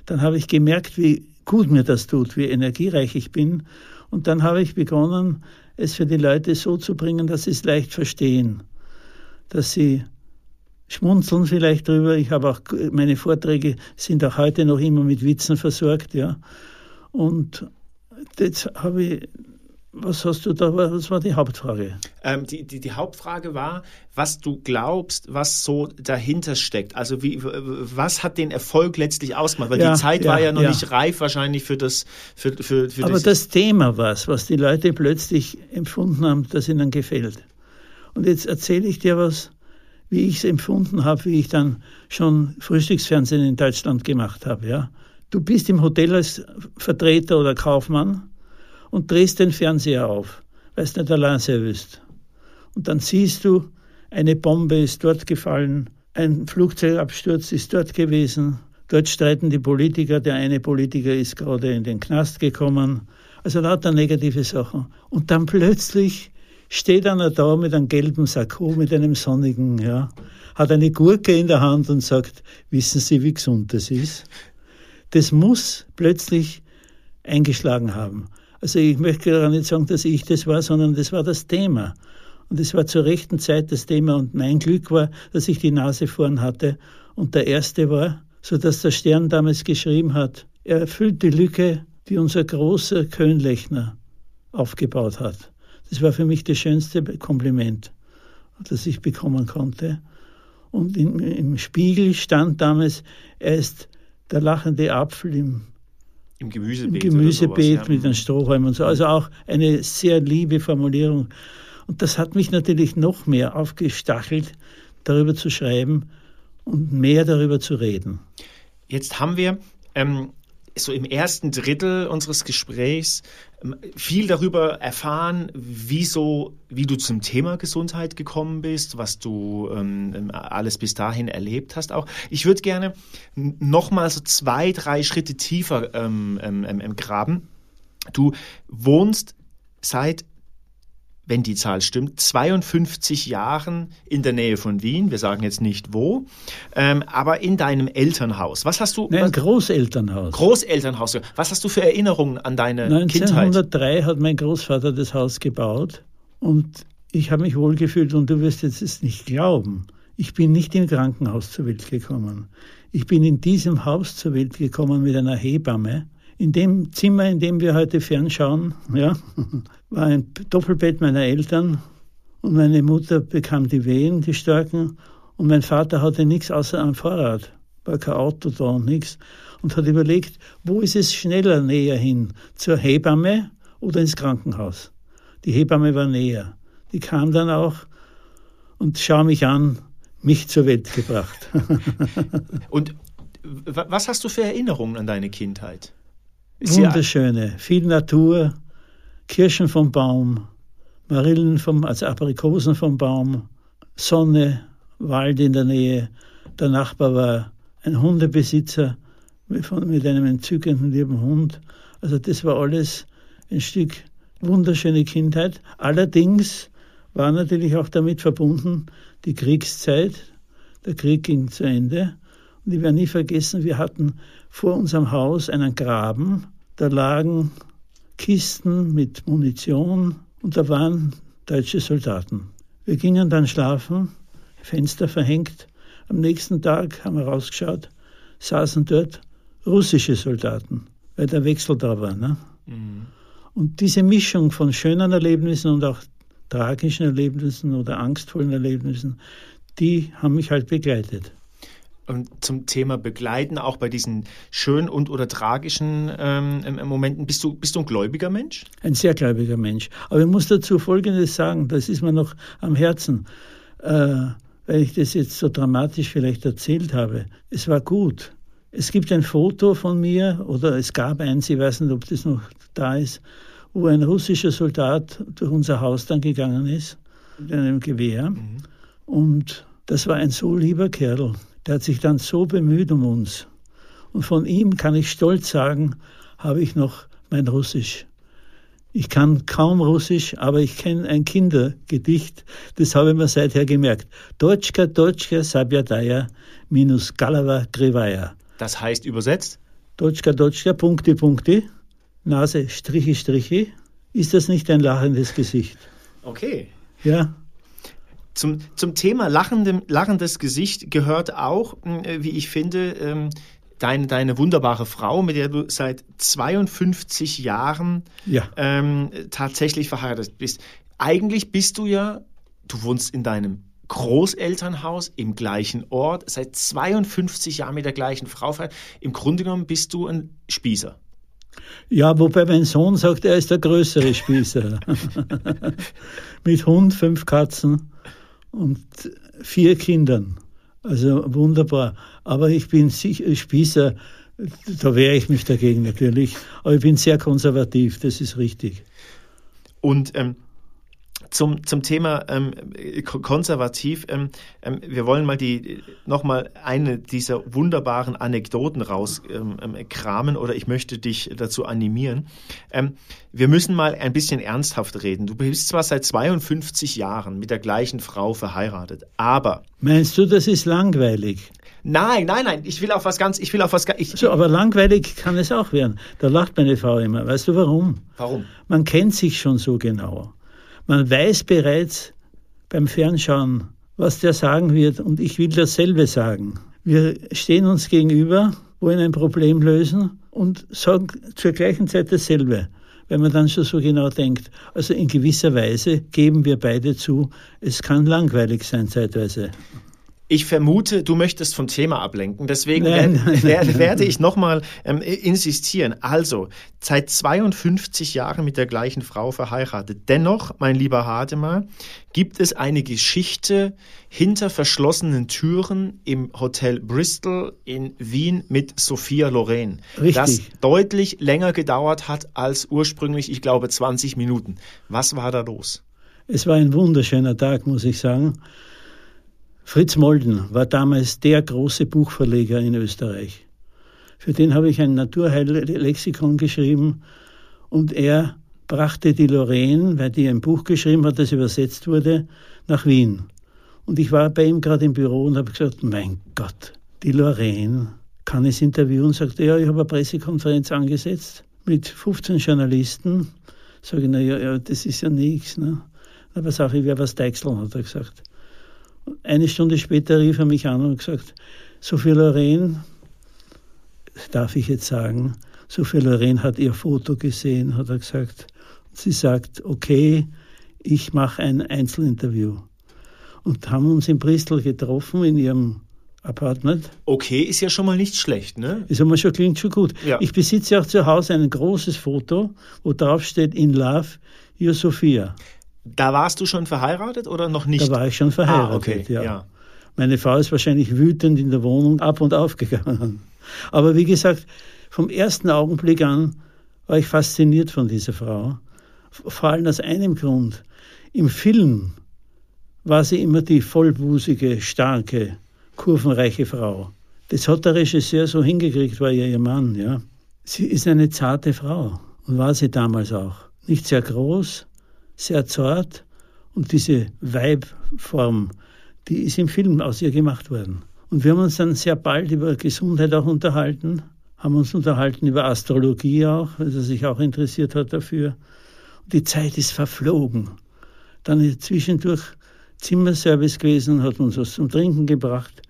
Dann habe ich gemerkt, wie gut mir das tut, wie energiereich ich bin. Und dann habe ich begonnen, es für die Leute so zu bringen, dass sie es leicht verstehen, dass sie schmunzeln vielleicht drüber. Ich habe auch meine Vorträge sind auch heute noch immer mit Witzen versorgt, ja. Und jetzt habe ich was hast du da, was war die Hauptfrage? Ähm, die, die, die, Hauptfrage war, was du glaubst, was so dahinter steckt. Also wie, was hat den Erfolg letztlich ausgemacht? Weil ja, die Zeit ja, war ja noch ja. nicht reif wahrscheinlich für das. Für, für, für Aber das, das Thema war es, was die Leute plötzlich empfunden haben, das ihnen gefällt. Und jetzt erzähle ich dir was, wie ich es empfunden habe, wie ich dann schon Frühstücksfernsehen in Deutschland gemacht habe. Ja? Du bist im Hotel als Vertreter oder Kaufmann und drehst den Fernseher auf, weil es nicht allein sein willst. Und dann siehst du, eine Bombe ist dort gefallen, ein Flugzeugabsturz ist dort gewesen, dort streiten die Politiker, der eine Politiker ist gerade in den Knast gekommen, also lauter negative Sachen. Und dann plötzlich steht einer da mit einem gelben Sakko, mit einem sonnigen, ja, hat eine Gurke in der Hand und sagt, wissen Sie, wie gesund das ist? Das muss plötzlich eingeschlagen haben. Also ich möchte gar nicht sagen, dass ich das war, sondern das war das Thema. Und es war zur rechten Zeit das Thema. Und mein Glück war, dass ich die Nase vorn hatte und der Erste war, so dass der Stern damals geschrieben hat, er erfüllt die Lücke, die unser großer Könlechner aufgebaut hat. Das war für mich das schönste Kompliment, das ich bekommen konnte. Und im, im Spiegel stand damals, er ist der lachende Apfel im im Gemüsebeet. Im Gemüsebeet sowas, ja. mit den Strohhalmen und so. Also auch eine sehr liebe Formulierung. Und das hat mich natürlich noch mehr aufgestachelt, darüber zu schreiben und mehr darüber zu reden. Jetzt haben wir ähm, so im ersten Drittel unseres Gesprächs ähm, viel darüber erfahren, wieso, wie du zum Thema Gesundheit gekommen bist, was du ähm, ähm alles bis dahin erlebt hast. Auch ich würde gerne noch mal so zwei, drei Schritte tiefer ähm, ähm, ähm graben. Du wohnst seit wenn die Zahl stimmt, 52 Jahren in der Nähe von Wien. Wir sagen jetzt nicht wo, ähm, aber in deinem Elternhaus. Was hast du? Nein, was, Großelternhaus. Großelternhaus. Was hast du für Erinnerungen an deine 1903 Kindheit? 1903 hat mein Großvater das Haus gebaut und ich habe mich wohlgefühlt und du wirst jetzt es nicht glauben. Ich bin nicht im Krankenhaus zur Welt gekommen. Ich bin in diesem Haus zur Welt gekommen mit einer Hebamme in dem Zimmer, in dem wir heute fernschauen, ja, war ein Doppelbett meiner Eltern und meine Mutter bekam die Wehen, die starken, und mein Vater hatte nichts außer ein Fahrrad, war kein Auto da und nichts, und hat überlegt, wo ist es schneller näher hin, zur Hebamme oder ins Krankenhaus. Die Hebamme war näher. Die kam dann auch und schau mich an, mich zur Welt gebracht. und was hast du für Erinnerungen an deine Kindheit? Wunderschöne, viel Natur, Kirschen vom Baum, Marillen vom, also Aprikosen vom Baum, Sonne, Wald in der Nähe. Der Nachbar war ein Hundebesitzer mit, einem entzückenden lieben Hund. Also das war alles ein Stück wunderschöne Kindheit. Allerdings war natürlich auch damit verbunden die Kriegszeit. Der Krieg ging zu Ende. Und ich werde nie vergessen, wir hatten vor unserem Haus einen Graben, da lagen Kisten mit Munition und da waren deutsche Soldaten. Wir gingen dann schlafen, Fenster verhängt. Am nächsten Tag haben wir rausgeschaut, saßen dort russische Soldaten, weil der Wechsel da war. Ne? Mhm. Und diese Mischung von schönen Erlebnissen und auch tragischen Erlebnissen oder angstvollen Erlebnissen, die haben mich halt begleitet. Und zum Thema Begleiten, auch bei diesen schönen und oder tragischen ähm, Momenten, bist du, bist du ein gläubiger Mensch? Ein sehr gläubiger Mensch. Aber ich muss dazu Folgendes sagen, das ist mir noch am Herzen, äh, weil ich das jetzt so dramatisch vielleicht erzählt habe. Es war gut. Es gibt ein Foto von mir, oder es gab eins, ich weiß nicht, ob das noch da ist, wo ein russischer Soldat durch unser Haus dann gegangen ist, mit einem Gewehr. Mhm. Und das war ein so lieber Kerl. Der hat sich dann so bemüht um uns. Und von ihm kann ich stolz sagen, habe ich noch mein Russisch. Ich kann kaum Russisch, aber ich kenne ein Kindergedicht, das habe ich mir seither gemerkt. Deutschka, Deutschka, Sabjadaya minus Galava Grivaya. Das heißt übersetzt? Dotschka, Dotschka, Punkte, Punkte, Nase, Striche, Striche. Ist das nicht ein lachendes Gesicht? Okay. Ja. Zum, zum Thema lachendem, lachendes Gesicht gehört auch, äh, wie ich finde, ähm, deine, deine wunderbare Frau, mit der du seit 52 Jahren Ja. ähm, tatsächlich verheiratet bist. Eigentlich bist du ja, du wohnst in deinem Großelternhaus im gleichen Ort, seit 52 Jahren mit der gleichen Frau verheiratet. Im Grunde genommen bist du ein Spießer. Ja, wobei mein Sohn sagt, er ist der größere Spießer. Mit Hund, fünf Katzen und vier Kindern. Also wunderbar. Aber ich bin sicher Spießer, da wehre ich mich dagegen natürlich. Aber ich bin sehr konservativ, das ist richtig. Und ähm, zum, zum Thema ähm, ko- konservativ, ähm, ähm, wir wollen mal die nochmal eine dieser wunderbaren Anekdoten rauskramen ähm, ähm, oder ich möchte dich dazu animieren. Ähm, wir müssen mal ein bisschen ernsthaft reden. Du bist zwar seit 52 Jahren mit der gleichen Frau verheiratet, aber Meinst du, das ist langweilig? nein, nein, nein, ich will auf was ganz, ich will auf was ganz, So, aber langweilig kann es auch werden. Da lacht meine Frau immer. Weißt du warum? warum? Man kennt sich schon so genau. Man weiß bereits beim Fernschauen, was der sagen wird, und ich will dasselbe sagen. Wir stehen uns gegenüber, wollen ein Problem lösen und sagen zur gleichen Zeit dasselbe, wenn man dann schon so genau denkt. Also in gewisser Weise geben wir beide zu, es kann langweilig sein zeitweise. Ich vermute, du möchtest vom Thema ablenken, deswegen Nein, nein, wer- nein. werde ich nochmal ähm, insistieren. Also, seit 52 Jahren mit der gleichen Frau verheiratet. Dennoch, mein lieber Hademar, gibt es eine Geschichte hinter verschlossenen Türen im Hotel Bristol in Wien mit Sophia Loren, Richtig. das deutlich länger gedauert hat als ursprünglich, ich glaube, 20 Minuten. Was war da los? Es war ein wunderschöner Tag, muss ich sagen. Fritz Molden war damals der große Buchverleger in Österreich. Für den habe ich ein Naturheillexikon geschrieben und er brachte die Lorraine, weil die ein Buch geschrieben hat, das übersetzt wurde, nach Wien. Und ich war bei ihm gerade im Büro und habe gesagt, mein Gott, die Lorraine kann es interviewen. Sagt er, ja, ich habe eine Pressekonferenz angesetzt mit 15 Journalisten. Sage ich, na ja, ja, das ist ja nichts. Ne? Na, pass auf, ich werde was deichseln, hat er gesagt. Eine Stunde später rief er mich an und gesagt, Sophie Loren, darf ich jetzt sagen, Sophie Loren hat ihr Foto gesehen, hat er gesagt. Sie sagt, okay, ich mache ein Einzelinterview. Und haben uns in Bristol getroffen, in ihrem Apartment. Okay, ist ja schon mal nicht schlecht, ne? Haben wir schon, klingt schon gut. Ja. Ich besitze auch zu Hause ein großes Foto, wo drauf steht, in love, your Sophia. Da warst du schon verheiratet oder noch nicht? Da war ich schon verheiratet. Ah, okay, ja. ja. Meine Frau ist wahrscheinlich wütend in der Wohnung ab und auf gegangen. Aber wie gesagt, vom ersten Augenblick an war ich fasziniert von dieser Frau. Vor allem aus einem Grund. Im Film war sie immer die vollbusige, starke, kurvenreiche Frau. Das hat der Regisseur so hingekriegt, war ja ihr Mann, ja. Sie ist eine zarte Frau und war sie damals auch. Nicht sehr groß, sehr zart und diese Weibform, die ist im Film aus ihr gemacht worden. Und wir haben uns dann sehr bald über Gesundheit auch unterhalten, haben uns unterhalten über Astrologie auch, weil sie sich auch interessiert hat dafür. Und die Zeit ist verflogen. Dann ist zwischendurch Zimmerservice gewesen, hat uns was zum Trinken gebracht.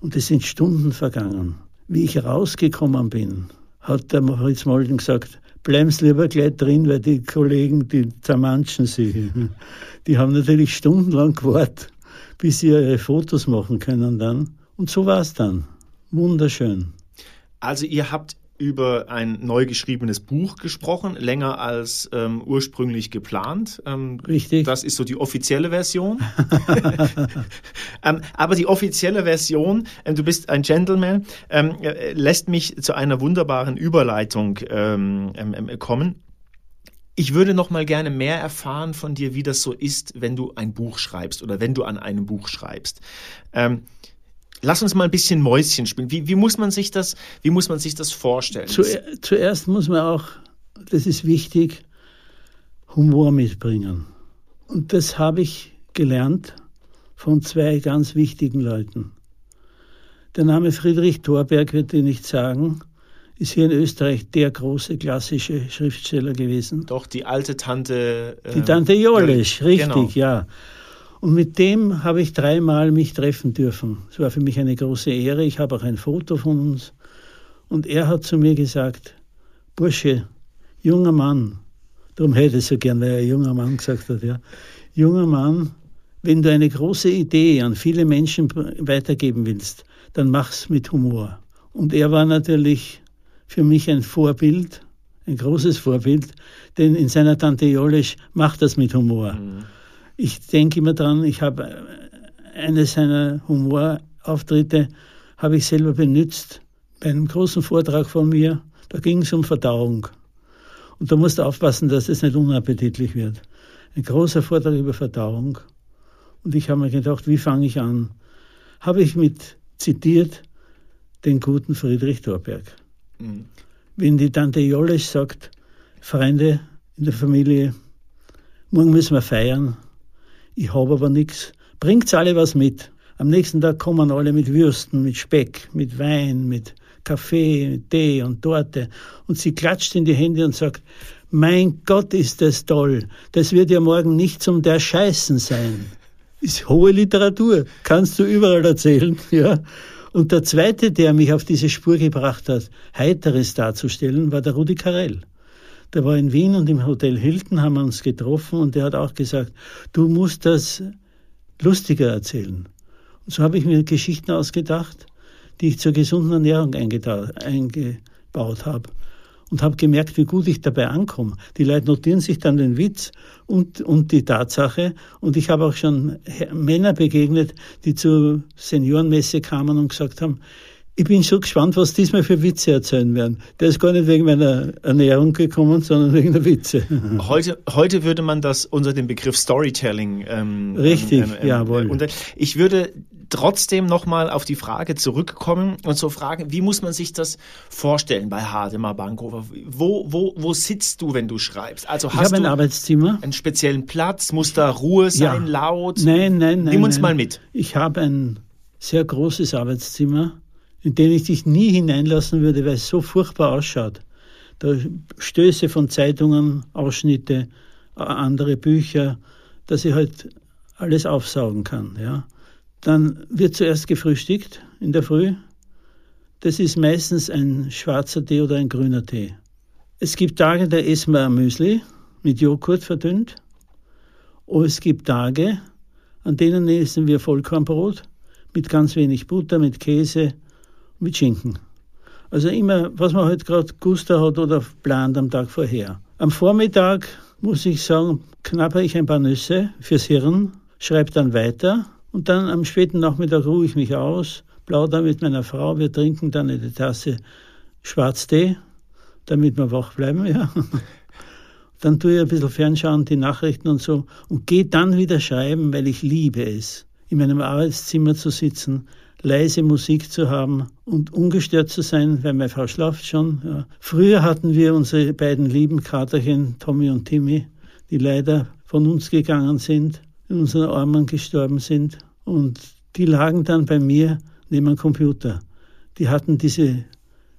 Und es sind Stunden vergangen. Wie ich rausgekommen bin, hat der Moritz Molden gesagt, bleiben Sie lieber gleich drin, weil die Kollegen, die zermanschen Sie. Die haben natürlich stundenlang gewartet, bis sie ihre Fotos machen können dann. Und so war es dann. Wunderschön. Also ihr habt über ein neu geschriebenes Buch gesprochen, länger als ähm, ursprünglich geplant. Ähm, Richtig. Das ist so die offizielle Version. ähm, aber die offizielle Version, ähm, du bist ein Gentleman, ähm, äh, lässt mich zu einer wunderbaren Überleitung ähm, ähm, kommen. Ich würde noch mal gerne mehr erfahren von dir, wie das so ist, wenn du ein Buch schreibst oder wenn du an einem Buch schreibst. Ähm, Lass uns mal ein bisschen Mäuschen spielen. Wie, wie, muss man sich das, wie muss man sich das vorstellen? Zu, zuerst muss man auch, das ist wichtig, Humor mitbringen. Und das habe ich gelernt von zwei ganz wichtigen Leuten. Der Name Friedrich Thorberg wird dir nicht sagen, ist hier in Österreich der große klassische Schriftsteller gewesen. Doch, die alte Tante. Äh, die Tante Jolesch, richtig, genau. ja. Und mit dem habe ich dreimal mich treffen dürfen. Es war für mich eine große Ehre. Ich habe auch ein Foto von uns. Und er hat zu mir gesagt, Bursche, junger Mann, darum hätte ich so gern, weil er junger Mann gesagt hat, ja, junger Mann, wenn du eine große Idee an viele Menschen weitergeben willst, dann mach's mit Humor. Und er war natürlich für mich ein Vorbild, ein großes Vorbild, denn in seiner Tante Jolesch macht das mit Humor. Mhm. Ich denke immer dran, ich habe äh, eines seiner Humorauftritte habe ich selber benutzt bei einem großen Vortrag von mir. Da ging es um Verdauung. Und da musst du aufpassen, dass es nicht unappetitlich wird. Ein großer Vortrag über Verdauung. Und ich habe mir gedacht, wie fange ich an? Habe ich mit zitiert den guten Friedrich Thorberg. Mhm. Wenn die Tante Jolesch sagt, Freunde in der Familie, morgen müssen wir feiern, ich habe aber nichts. Bringt's alle was mit. Am nächsten Tag kommen alle mit Würsten, mit Speck, mit Wein, mit Kaffee, mit Tee und Torte. Und sie klatscht in die Hände und sagt, mein Gott, ist das toll. Das wird ja morgen nicht zum der Scheißen sein. Ist hohe Literatur. Kannst du überall erzählen, ja. Und der zweite, der mich auf diese Spur gebracht hat, Heiteres darzustellen, war der Rudi Carell. Der war in Wien und im Hotel Hilton haben wir uns getroffen und der hat auch gesagt, du musst das lustiger erzählen. Und so habe ich mir Geschichten ausgedacht, die ich zur gesunden Ernährung eingebaut habe und habe gemerkt, wie gut ich dabei ankomme. Die Leute notieren sich dann den Witz und, und die Tatsache. Und ich habe auch schon Männer begegnet, die zur Seniorenmesse kamen und gesagt haben, ich bin so gespannt, was diesmal für Witze erzählen werden. Der ist gar nicht wegen meiner Ernährung gekommen, sondern wegen der Witze. Heute, heute würde man das unter dem Begriff Storytelling. Ähm, Richtig, ähm, ähm, jawohl. Und ich würde trotzdem nochmal auf die Frage zurückkommen und so fragen, wie muss man sich das vorstellen bei Hademar Bankhofer? Wo, wo, wo sitzt du, wenn du schreibst? Also hast ich habe ein Arbeitszimmer. Einen speziellen Platz? Muss da Ruhe sein, ja. laut? Nein, nein, nein. Nimm uns nein. mal mit. Ich habe ein sehr großes Arbeitszimmer in den ich dich nie hineinlassen würde, weil es so furchtbar ausschaut. Da Stöße von Zeitungen, Ausschnitte, andere Bücher, dass ich halt alles aufsaugen kann. Ja. Dann wird zuerst gefrühstückt in der Früh. Das ist meistens ein schwarzer Tee oder ein grüner Tee. Es gibt Tage, da essen wir ein Müsli mit Joghurt verdünnt. Und es gibt Tage, an denen essen wir Vollkornbrot mit ganz wenig Butter, mit Käse mit Schinken. Also immer, was man halt gerade Guster hat oder plant am Tag vorher. Am Vormittag, muss ich sagen, knapper ich ein paar Nüsse fürs Hirn, schreibe dann weiter und dann am späten Nachmittag ruhe ich mich aus, plaudere mit meiner Frau, wir trinken dann eine Tasse Schwarztee, damit wir wach bleiben, ja. Dann tue ich ein bisschen fernschauen, die Nachrichten und so und gehe dann wieder schreiben, weil ich liebe es, in meinem Arbeitszimmer zu sitzen, leise Musik zu haben und ungestört zu sein, weil meine Frau schlaft schon. Ja. Früher hatten wir unsere beiden lieben Katerchen, Tommy und Timmy, die leider von uns gegangen sind, in unseren Armen gestorben sind. Und die lagen dann bei mir neben dem Computer. Die hatten diese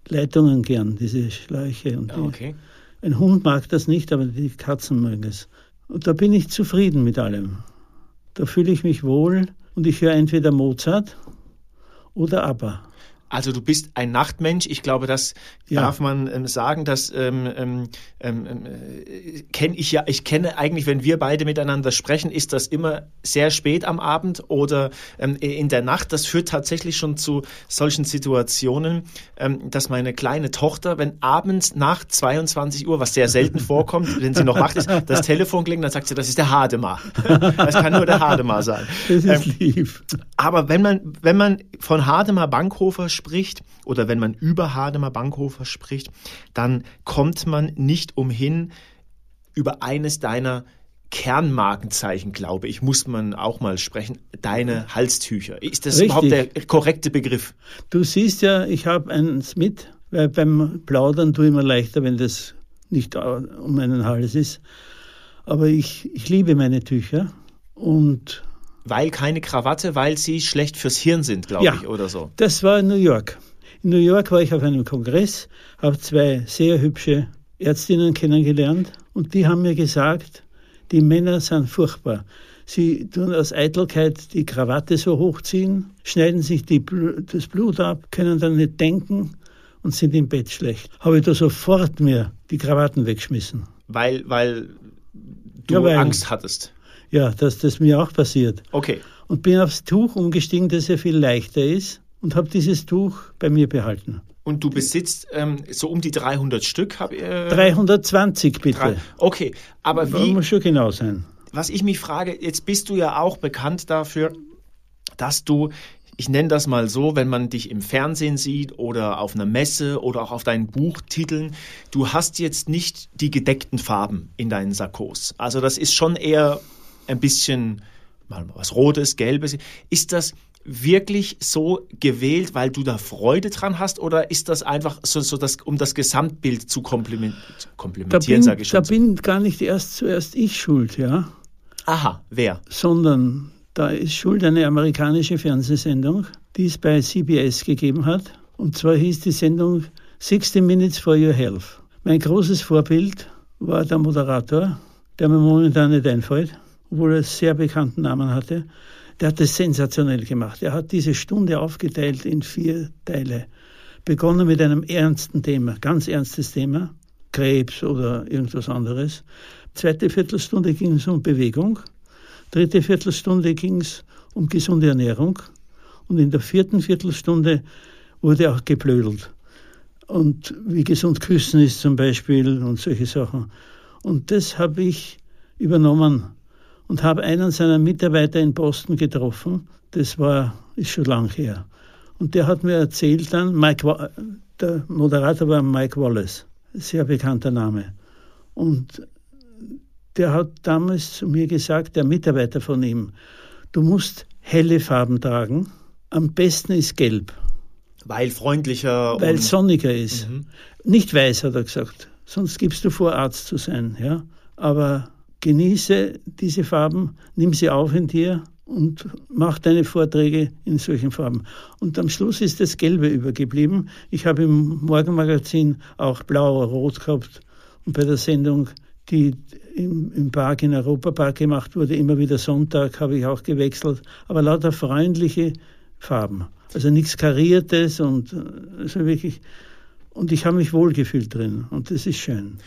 Leitungen gern, diese Schläuche. Und die, okay. Ein Hund mag das nicht, aber die Katzen mögen es. Und da bin ich zufrieden mit allem. Da fühle ich mich wohl und ich höre entweder Mozart oder aber. Also du bist ein Nachtmensch. Ich glaube, das ja. darf man ähm, sagen. Das ähm, ähm, ähm äh, kenne ich ja. Ich kenne eigentlich, wenn wir beide miteinander sprechen, ist das immer sehr spät am Abend oder ähm, in der Nacht. Das führt tatsächlich schon zu solchen Situationen, ähm, dass meine kleine Tochter, wenn abends nach 22 Uhr, was sehr selten vorkommt, wenn sie noch wach ist, das Telefon klingt, dann sagt sie, das ist der Hademar. Das kann nur der Hademar sein. Das ist lieb. Aber wenn man wenn man von Hademar Bankhofer spricht oder wenn man über Hademar Bankhofer spricht, dann kommt man nicht umhin, über eines deiner Kernmarkenzeichen, glaube ich, muss man auch mal sprechen, deine Halstücher. Ist das Richtig. überhaupt der korrekte Begriff? Du siehst ja, ich habe eins mit, weil beim Plaudern tue ich mir leichter, wenn das nicht um meinen Hals ist. Aber ich, ich liebe meine Tücher und weil keine Krawatte, weil sie schlecht fürs Hirn sind, glaube ja, ich, oder so. Das war in New York. In New York war ich auf einem Kongress, habe zwei sehr hübsche Ärztinnen kennengelernt und die haben mir gesagt, die Männer sind furchtbar. Sie tun aus Eitelkeit die Krawatte so hochziehen, schneiden sich die, das Blut ab, können dann nicht denken und sind im Bett schlecht. Habe ich da sofort mir die Krawatten weggeschmissen. Weil, weil du ja, weil, Angst hattest. Ja, dass das mir auch passiert. Okay. Und bin aufs Tuch umgestiegen, das ja viel leichter ist und habe dieses Tuch bei mir behalten. Und du besitzt ähm, so um die 300 Stück? Hab, äh, 320 bitte. Drei, okay, aber wie... Muss schon genau sein. Was ich mich frage, jetzt bist du ja auch bekannt dafür, dass du ich nenne das mal so, wenn man dich im Fernsehen sieht oder auf einer Messe oder auch auf deinen Buchtiteln, du hast jetzt nicht die gedeckten Farben in deinen Sakkos. Also das ist schon eher ein bisschen mal was Rotes, Gelbes. Ist das wirklich so gewählt, weil du da Freude dran hast, oder ist das einfach so, so das, um das Gesamtbild zu komplementieren, sage ich schon? Da so. bin gar nicht erst zuerst ich schuld, ja. Aha, wer? Sondern da ist schuld eine amerikanische Fernsehsendung, die es bei CBS gegeben hat. Und zwar hieß die Sendung 60 Minutes for Your Health. Mein großes Vorbild war der Moderator, der mir momentan nicht einfällt, obwohl er sehr bekannten Namen hatte. Der hat das sensationell gemacht. Er hat diese Stunde aufgeteilt in vier Teile. Begonnen mit einem ernsten Thema, ganz ernstes Thema, Krebs oder irgendwas anderes. Zweite Viertelstunde ging es um Bewegung. Dritte Viertelstunde ging es um gesunde Ernährung. Und in der vierten Viertelstunde wurde auch geblödelt. Und wie gesund küssen ist zum Beispiel und solche Sachen. Und das habe ich übernommen und habe einen seiner Mitarbeiter in Boston getroffen. Das war, ist schon lang her. Und der hat mir erzählt dann, Mike, der Moderator war Mike Wallace, sehr bekannter Name. Und der hat damals zu mir gesagt, der Mitarbeiter von ihm, du musst helle Farben tragen. Am besten ist gelb. Weil freundlicher. Weil sonniger ist. Mhm. Nicht weiß, hat er gesagt. Sonst gibst du vor, Arzt zu sein. Ja? Aber genieße diese Farben, nimm sie auf in dir und mach deine Vorträge in solchen Farben. Und am Schluss ist das Gelbe übergeblieben. Ich habe im Morgenmagazin auch blau, rot gehabt und bei der Sendung, die im, im Park, in Europapark gemacht wurde, immer wieder Sonntag habe ich auch gewechselt, aber lauter freundliche Farben. Also nichts Kariertes und also wirklich, und ich habe mich wohlgefühlt drin und das ist schön.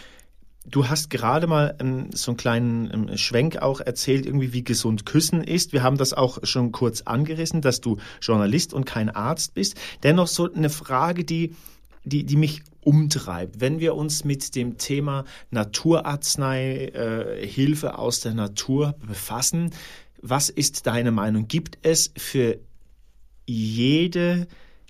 Du hast gerade mal ähm, so einen kleinen ähm, Schwenk auch erzählt, irgendwie wie gesund Küssen ist. Wir haben das auch schon kurz angerissen, dass du Journalist und kein Arzt bist. Dennoch so eine Frage, die, die, die mich umtreibt. Wenn wir uns mit dem Thema Naturarznei, äh, Hilfe aus der Natur befassen, was ist deine Meinung? Gibt es für jede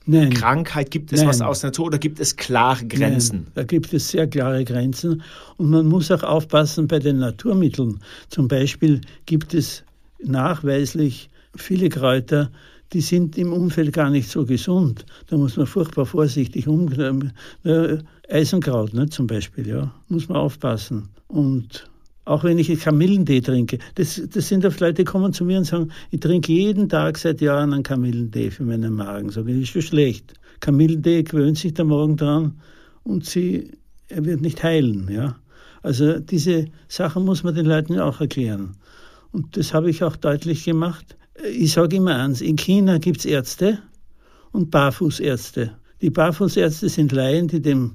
Nein. Krankheit? Gibt es Nein. was aus der Natur oder gibt es klare Grenzen? Nein. Da gibt es sehr klare Grenzen und man muss auch aufpassen bei den Naturmitteln. Zum Beispiel gibt es nachweislich viele Kräuter, die sind im Umfeld gar nicht so gesund. Da muss man furchtbar vorsichtig umgehen. Äh, Eisenkraut ne, zum Beispiel, ja, muss man aufpassen. Und auch wenn ich Kamillentee trinke, das, das sind oft Leute, die kommen zu mir und sagen, ich trinke jeden Tag seit Jahren einen Kamillentee für meinen Magen. Sag ich, ist schon schlecht. Kamillentee gewöhnt sich der Magen dran und sie, er wird nicht heilen. Ja? Also diese Sachen muss man den Leuten auch erklären. Und das habe ich auch deutlich gemacht. Ich sage immer eins, in China gibt es Ärzte und Barfußärzte. Die Barfußärzte sind Laien, die dem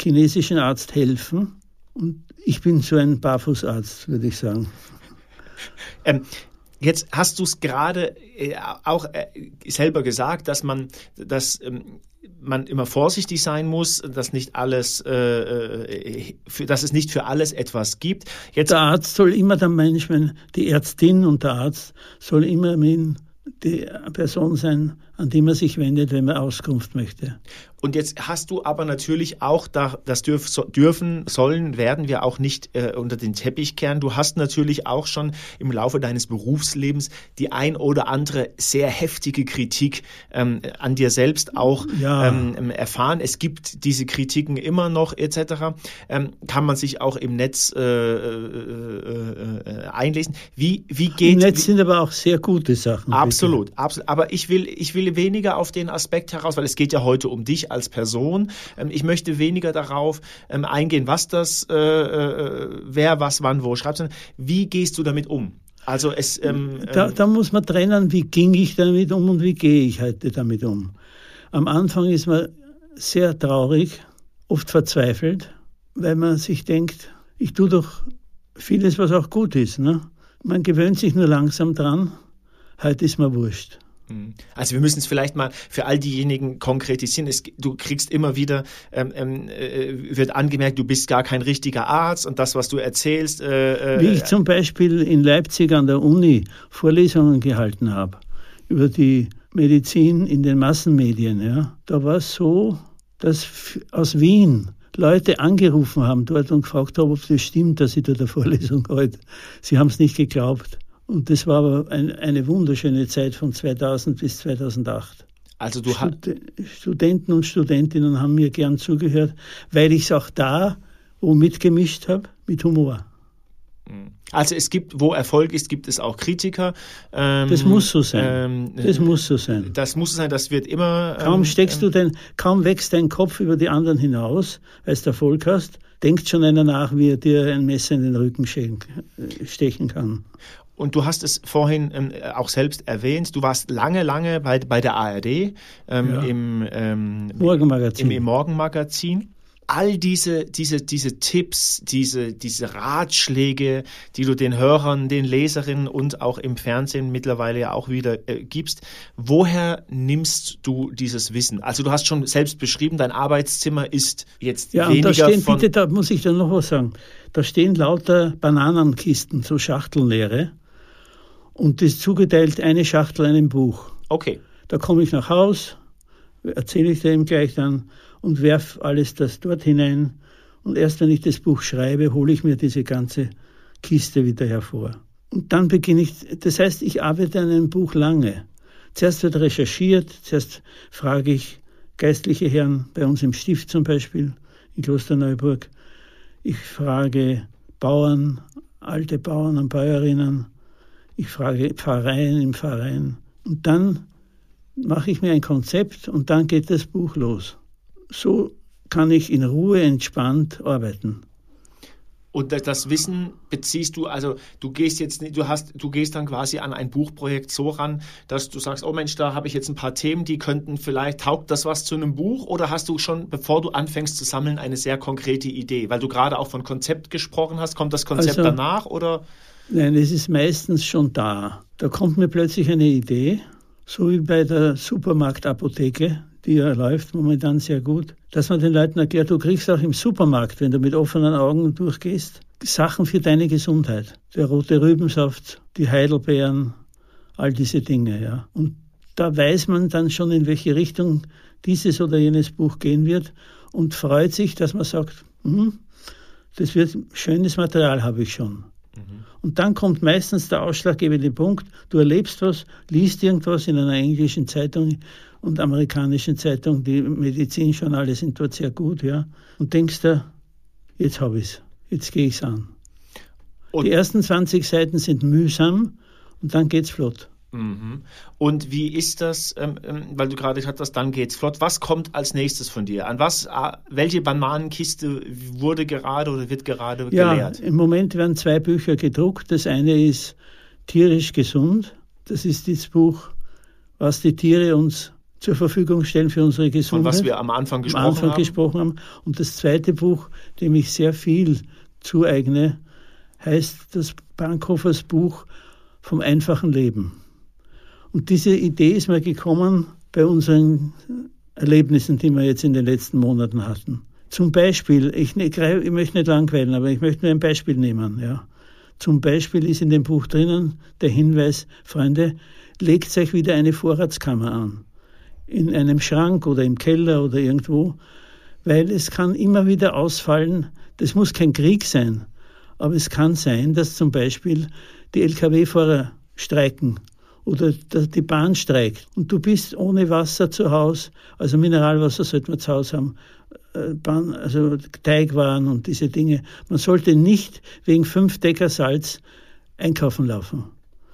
chinesischen Arzt helfen und ich bin so ein Barfußarzt, würde ich sagen. Ähm, jetzt hast du es gerade äh, auch äh, selber gesagt, dass man, dass ähm, man immer vorsichtig sein muss, dass nicht alles, äh, äh, für, dass es nicht für alles etwas gibt. Jetzt der Arzt soll immer der Mensch, die Ärztin und der Arzt soll immer die Person sein, an die man sich wendet, wenn man Auskunft möchte. Und jetzt hast du aber natürlich auch, da, das dürf, so, dürfen, sollen, werden wir auch nicht äh, unter den Teppich kehren. Du hast natürlich auch schon im Laufe deines Berufslebens die ein oder andere sehr heftige Kritik ähm, an dir selbst auch ja. Ähm, erfahren. Es gibt diese Kritiken immer noch etc. Ähm, kann man sich auch im Netz äh, äh, äh, einlesen. Wie, wie geht... Im Netz sind aber auch sehr gute Sachen. Absolut, bitte. absolut. Aber ich will, ich will weniger auf den Aspekt heraus, weil es geht ja heute um dich als Person. Ähm, ich möchte weniger darauf ähm, eingehen, was das, äh, äh, wer, was, wann, wo schreibt, sondern wie gehst du damit um? Also es, ähm, da, ähm, da muss man trennen, wie ging ich damit um und wie gehe ich heute damit um. Am Anfang ist man sehr traurig, oft verzweifelt, weil man sich denkt, ich tue doch vieles, was auch gut ist. Ne? Man gewöhnt sich nur langsam dran, heute ist mir wurscht. Mhm. Also wir müssen es vielleicht mal für all diejenigen konkretisieren. Es, du kriegst immer wieder, ähm, ähm, äh, wird angemerkt, du bist gar kein richtiger Arzt und das, was du erzählst. Äh, äh, Wie ich zum Beispiel in Leipzig an der Uni Vorlesungen gehalten habe über die Medizin in den Massenmedien, ja, da war es so, dass aus Wien Leute angerufen haben dort und gefragt haben, ob das stimmt, dass ich da der Vorlesung heute. Sie haben es nicht geglaubt. Und das war aber ein, eine wunderschöne Zeit von 2000 bis 2008. Also du Stud Studenten und Studentinnen haben mir gern zugehört, weil ich es auch da wo mitgemischt habe mit Humor. Mhm. Also es gibt, wo Erfolg ist, gibt es auch Kritiker. Ähm, das muss so sein. Ähm, das muss so sein. Das muss so sein. Das wird immer. Ähm, kaum steckst du den, kaum wächst dein Kopf über die anderen hinaus, weil du Erfolg hast, denkt schon einer nach, wie er dir ein Messer in den Rücken stechen kann. Und du hast es vorhin ähm, auch selbst erwähnt, du warst lange, lange bei, bei der ARD ähm, ja. im, ähm, Morgenmagazin. Im, im Morgenmagazin all diese, diese, diese Tipps, diese, diese Ratschläge, die du den Hörern, den Leserinnen und auch im Fernsehen mittlerweile ja auch wieder äh, gibst, woher nimmst du dieses Wissen? Also du hast schon selbst beschrieben, dein Arbeitszimmer ist jetzt ja, weniger und da stehen, von... Bitte, da muss ich dann noch was sagen. Da stehen lauter Bananenkisten, so Schachtelnleere und das ist zugeteilt eine Schachtel einem Buch. Okay. Da komme ich nach Haus, erzähle ich dem gleich dann und werf alles das dort hinein. Und erst wenn ich das Buch schreibe, hole ich mir diese ganze Kiste wieder hervor. Und dann beginne ich, das heißt, ich arbeite an einem Buch lange. Zuerst wird recherchiert, zuerst frage ich geistliche Herren, bei uns im Stift zum Beispiel, in Klosterneuburg. Ich frage Bauern, alte Bauern und Bäuerinnen. Ich frage Pfarreien im Verein. Und dann mache ich mir ein Konzept und dann geht das Buch los so kann ich in Ruhe entspannt arbeiten. Und das Wissen beziehst du, also du gehst jetzt, du hast, du gehst dann quasi an ein Buchprojekt so ran, dass du sagst, oh Mensch, da habe ich jetzt ein paar Themen, die könnten vielleicht, taugt das was zu einem Buch? Oder hast du schon, bevor du anfängst zu sammeln, eine sehr konkrete Idee? Weil du gerade auch von Konzept gesprochen hast, kommt das Konzept also, danach oder? Nein, es ist meistens schon da. Da kommt mir plötzlich eine Idee, so wie bei der Supermarktapotheke die ja läuft momentan sehr gut, dass man den Leuten erklärt, du kriegst auch im Supermarkt, wenn du mit offenen Augen durchgehst, Sachen für deine Gesundheit. Der rote Rübensaft, die Heidelbeeren, all diese Dinge, ja. Und da weiß man dann schon, in welche Richtung dieses oder jenes Buch gehen wird und freut sich, dass man sagt, hm, das wird schönes Material habe ich schon. Mhm. Und dann kommt meistens der ausschlaggebende Punkt, du erlebst was, liest irgendwas in einer englischen Zeitung und amerikanischen Zeitung, die Medizinjournale sind dort sehr gut, ja, und denkst du, jetzt habe ich es, jetzt gehe ich es an. Und die ersten 20 Seiten sind mühsam und dann geht es flott. Mhm. Und wie ist das, ähm, ähm, weil du gerade gesagt hast, dann geht's flott. Was kommt als nächstes von dir? An was, welche Bananenkiste wurde gerade oder wird gerade ja, geleert? Im Moment werden zwei Bücher gedruckt. Das eine ist Tierisch gesund. Das ist das Buch, was die Tiere uns zur Verfügung stellen für unsere Gesundheit. Von was wir am Anfang gesprochen am Anfang haben. gesprochen haben. Und das zweite Buch, dem ich sehr viel zueigne, heißt das Bankhofers Buch vom einfachen Leben. Und diese Idee ist mir gekommen bei unseren Erlebnissen, die wir jetzt in den letzten Monaten hatten. Zum Beispiel, ich, ich möchte nicht langweilen, aber ich möchte nur ein Beispiel nehmen. Ja. Zum Beispiel ist in dem Buch drinnen der Hinweis, Freunde, legt euch wieder eine Vorratskammer an. In einem Schrank oder im Keller oder irgendwo, weil es kann immer wieder ausfallen, das muss kein Krieg sein, aber es kann sein, dass zum Beispiel die Lkw-Fahrer streiken oder die Bahn streikt und du bist ohne Wasser zu Hause, also Mineralwasser sollte man zu Hause haben, äh, Bahn, also Teigwaren und diese Dinge. Man sollte nicht wegen fünf Decker Salz einkaufen laufen.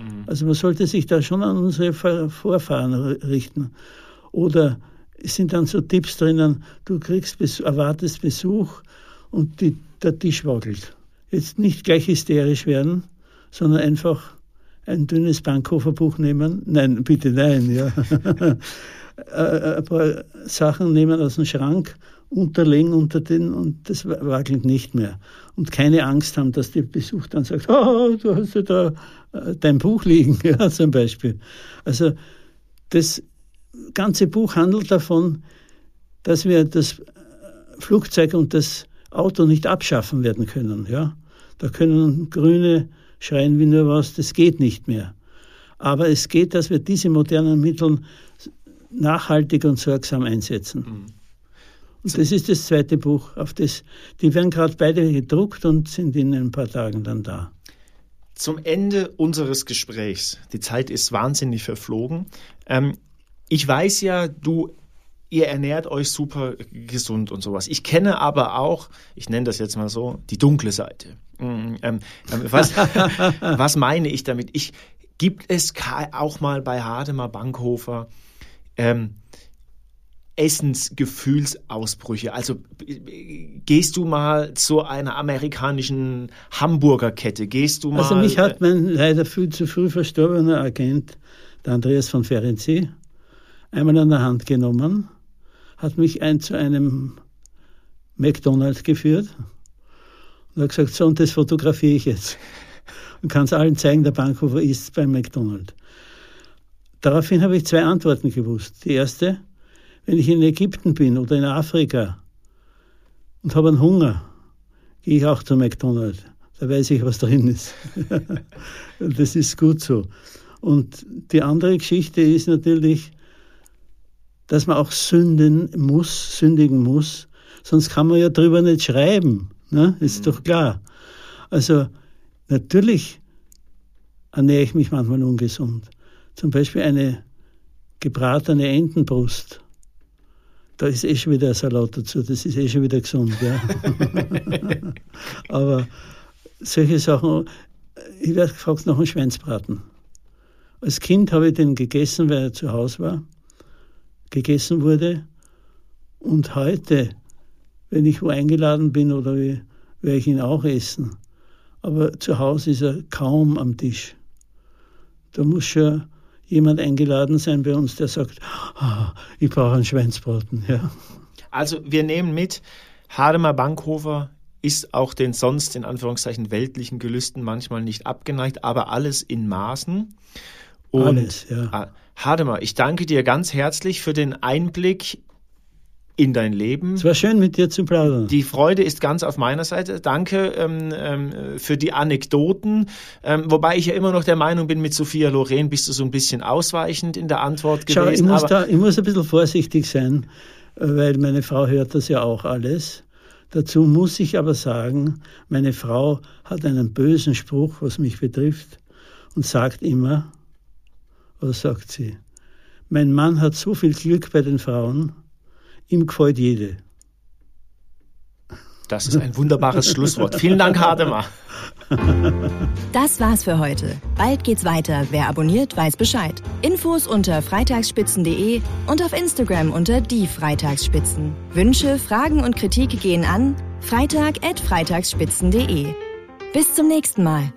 Mhm. Also man sollte sich da schon an unsere Vorfahren richten. Oder es sind dann so Tipps drinnen, du kriegst, erwartest Besuch und die, der Tisch wackelt. Jetzt nicht gleich hysterisch werden, sondern einfach ein dünnes Bankhoferbuch nehmen. Nein, bitte nein, ja. Äh, ein paar Sachen nehmen aus dem Schrank, unterlegen unter den und das wackelt nicht mehr. Und keine Angst haben, dass der Besuch dann sagt, oh, du hast ja da äh, dein Buch liegen, ja, zum Beispiel. Also das ganze Buch handelt davon, dass wir das Flugzeug und das Auto nicht abschaffen werden können, ja. Da können Grüne schreien wie nur was, das geht nicht mehr. Aber es geht, dass wir diese modernen Mittel nachhaltig und sorgsam einsetzen. Mhm. Und das ist das zweite Buch. Auf das, die werden gerade beide gedruckt und sind in ein paar Tagen dann da. Zum Ende unseres Gesprächs, die Zeit ist wahnsinnig verflogen. Ähm, ich weiß ja, du ihr ernährt euch super gesund und sowas. Ich kenne aber auch, ich nenne das jetzt mal so, die dunkle Seite. Mm, ähm, ähm, was, was meine ich damit? Ich, gibt es auch mal bei Hademar Bankhofer ähm, Essensgefühlsausbrüche? Also gehst du mal zu einer amerikanischen Hamburgerkette? Gehst du also, mal? Also mich hat mein leider viel zu früh verstorbener Agent, der Andreas von Ferenczi, einmal an der Hand genommen hat mich ein zu einem McDonald's geführt und hat gesagt, so und das fotografiere ich jetzt. Und kann es allen zeigen, der Bankhofer ist beim McDonald's. Daraufhin habe ich zwei Antworten gewusst. Die erste, wenn ich in Ägypten bin oder in Afrika und habe einen Hunger, gehe ich auch zum McDonald's. Da weiß ich, was drin ist. das ist gut so. Und die andere Geschichte ist natürlich, dass man auch sünden muss, sündigen muss, sonst kann man ja drüber nicht schreiben. Ne? Ist mhm. doch klar. Also natürlich ernähre ich mich manchmal ungesund. Zum Beispiel eine gebratene Entenbrust. Da ist eh schon wieder ein Salat dazu, das ist eh schon wieder gesund. Ja. Aber solche Sachen, ich werde gefragt nach einem Schweinsbraten. Als Kind habe ich den gegessen, weil er zu Hause war gegessen wurde. Und heute, wenn ich wo eingeladen bin oder wie, werde ich ihn auch essen. Aber zu Hause ist er kaum am Tisch. Da muss schon jemand eingeladen sein bei uns, der sagt, ah, ich brauche einen Schweinsbraten. Ja. Also wir nehmen mit, Hademar Bankhofer ist auch den sonst in Anführungszeichen weltlichen Gelüsten manchmal nicht abgeneigt, aber alles in Maßen. Und alles, ja. Hademar, ich danke dir ganz herzlich für den Einblick in dein Leben. Es war schön, mit dir zu plaudern. Die Freude ist ganz auf meiner Seite. Danke ähm, ähm, für die Anekdoten. Ähm, wobei ich ja immer noch der Meinung bin, mit Sophia Loren bist du so ein bisschen ausweichend in der Antwort gewesen. Schau, ich muss, da, ich muss ein bisschen vorsichtig sein, weil meine Frau hört das ja auch alles. Dazu muss ich aber sagen, meine Frau hat einen bösen Spruch, was mich betrifft, und sagt immer, was sagt sie? Mein Mann hat so viel Glück bei den Frauen, ihm gefällt jede. Das ist ein wunderbares Schlusswort. Vielen Dank, Hademar. Das war's für heute. Bald geht's weiter. Wer abonniert, weiß Bescheid. Infos unter freitagsspitzen.de und auf Instagram unter die Freitagsspitzen. Wünsche, Fragen und Kritik gehen an freitag.freitagsspitzen.de. Bis zum nächsten Mal.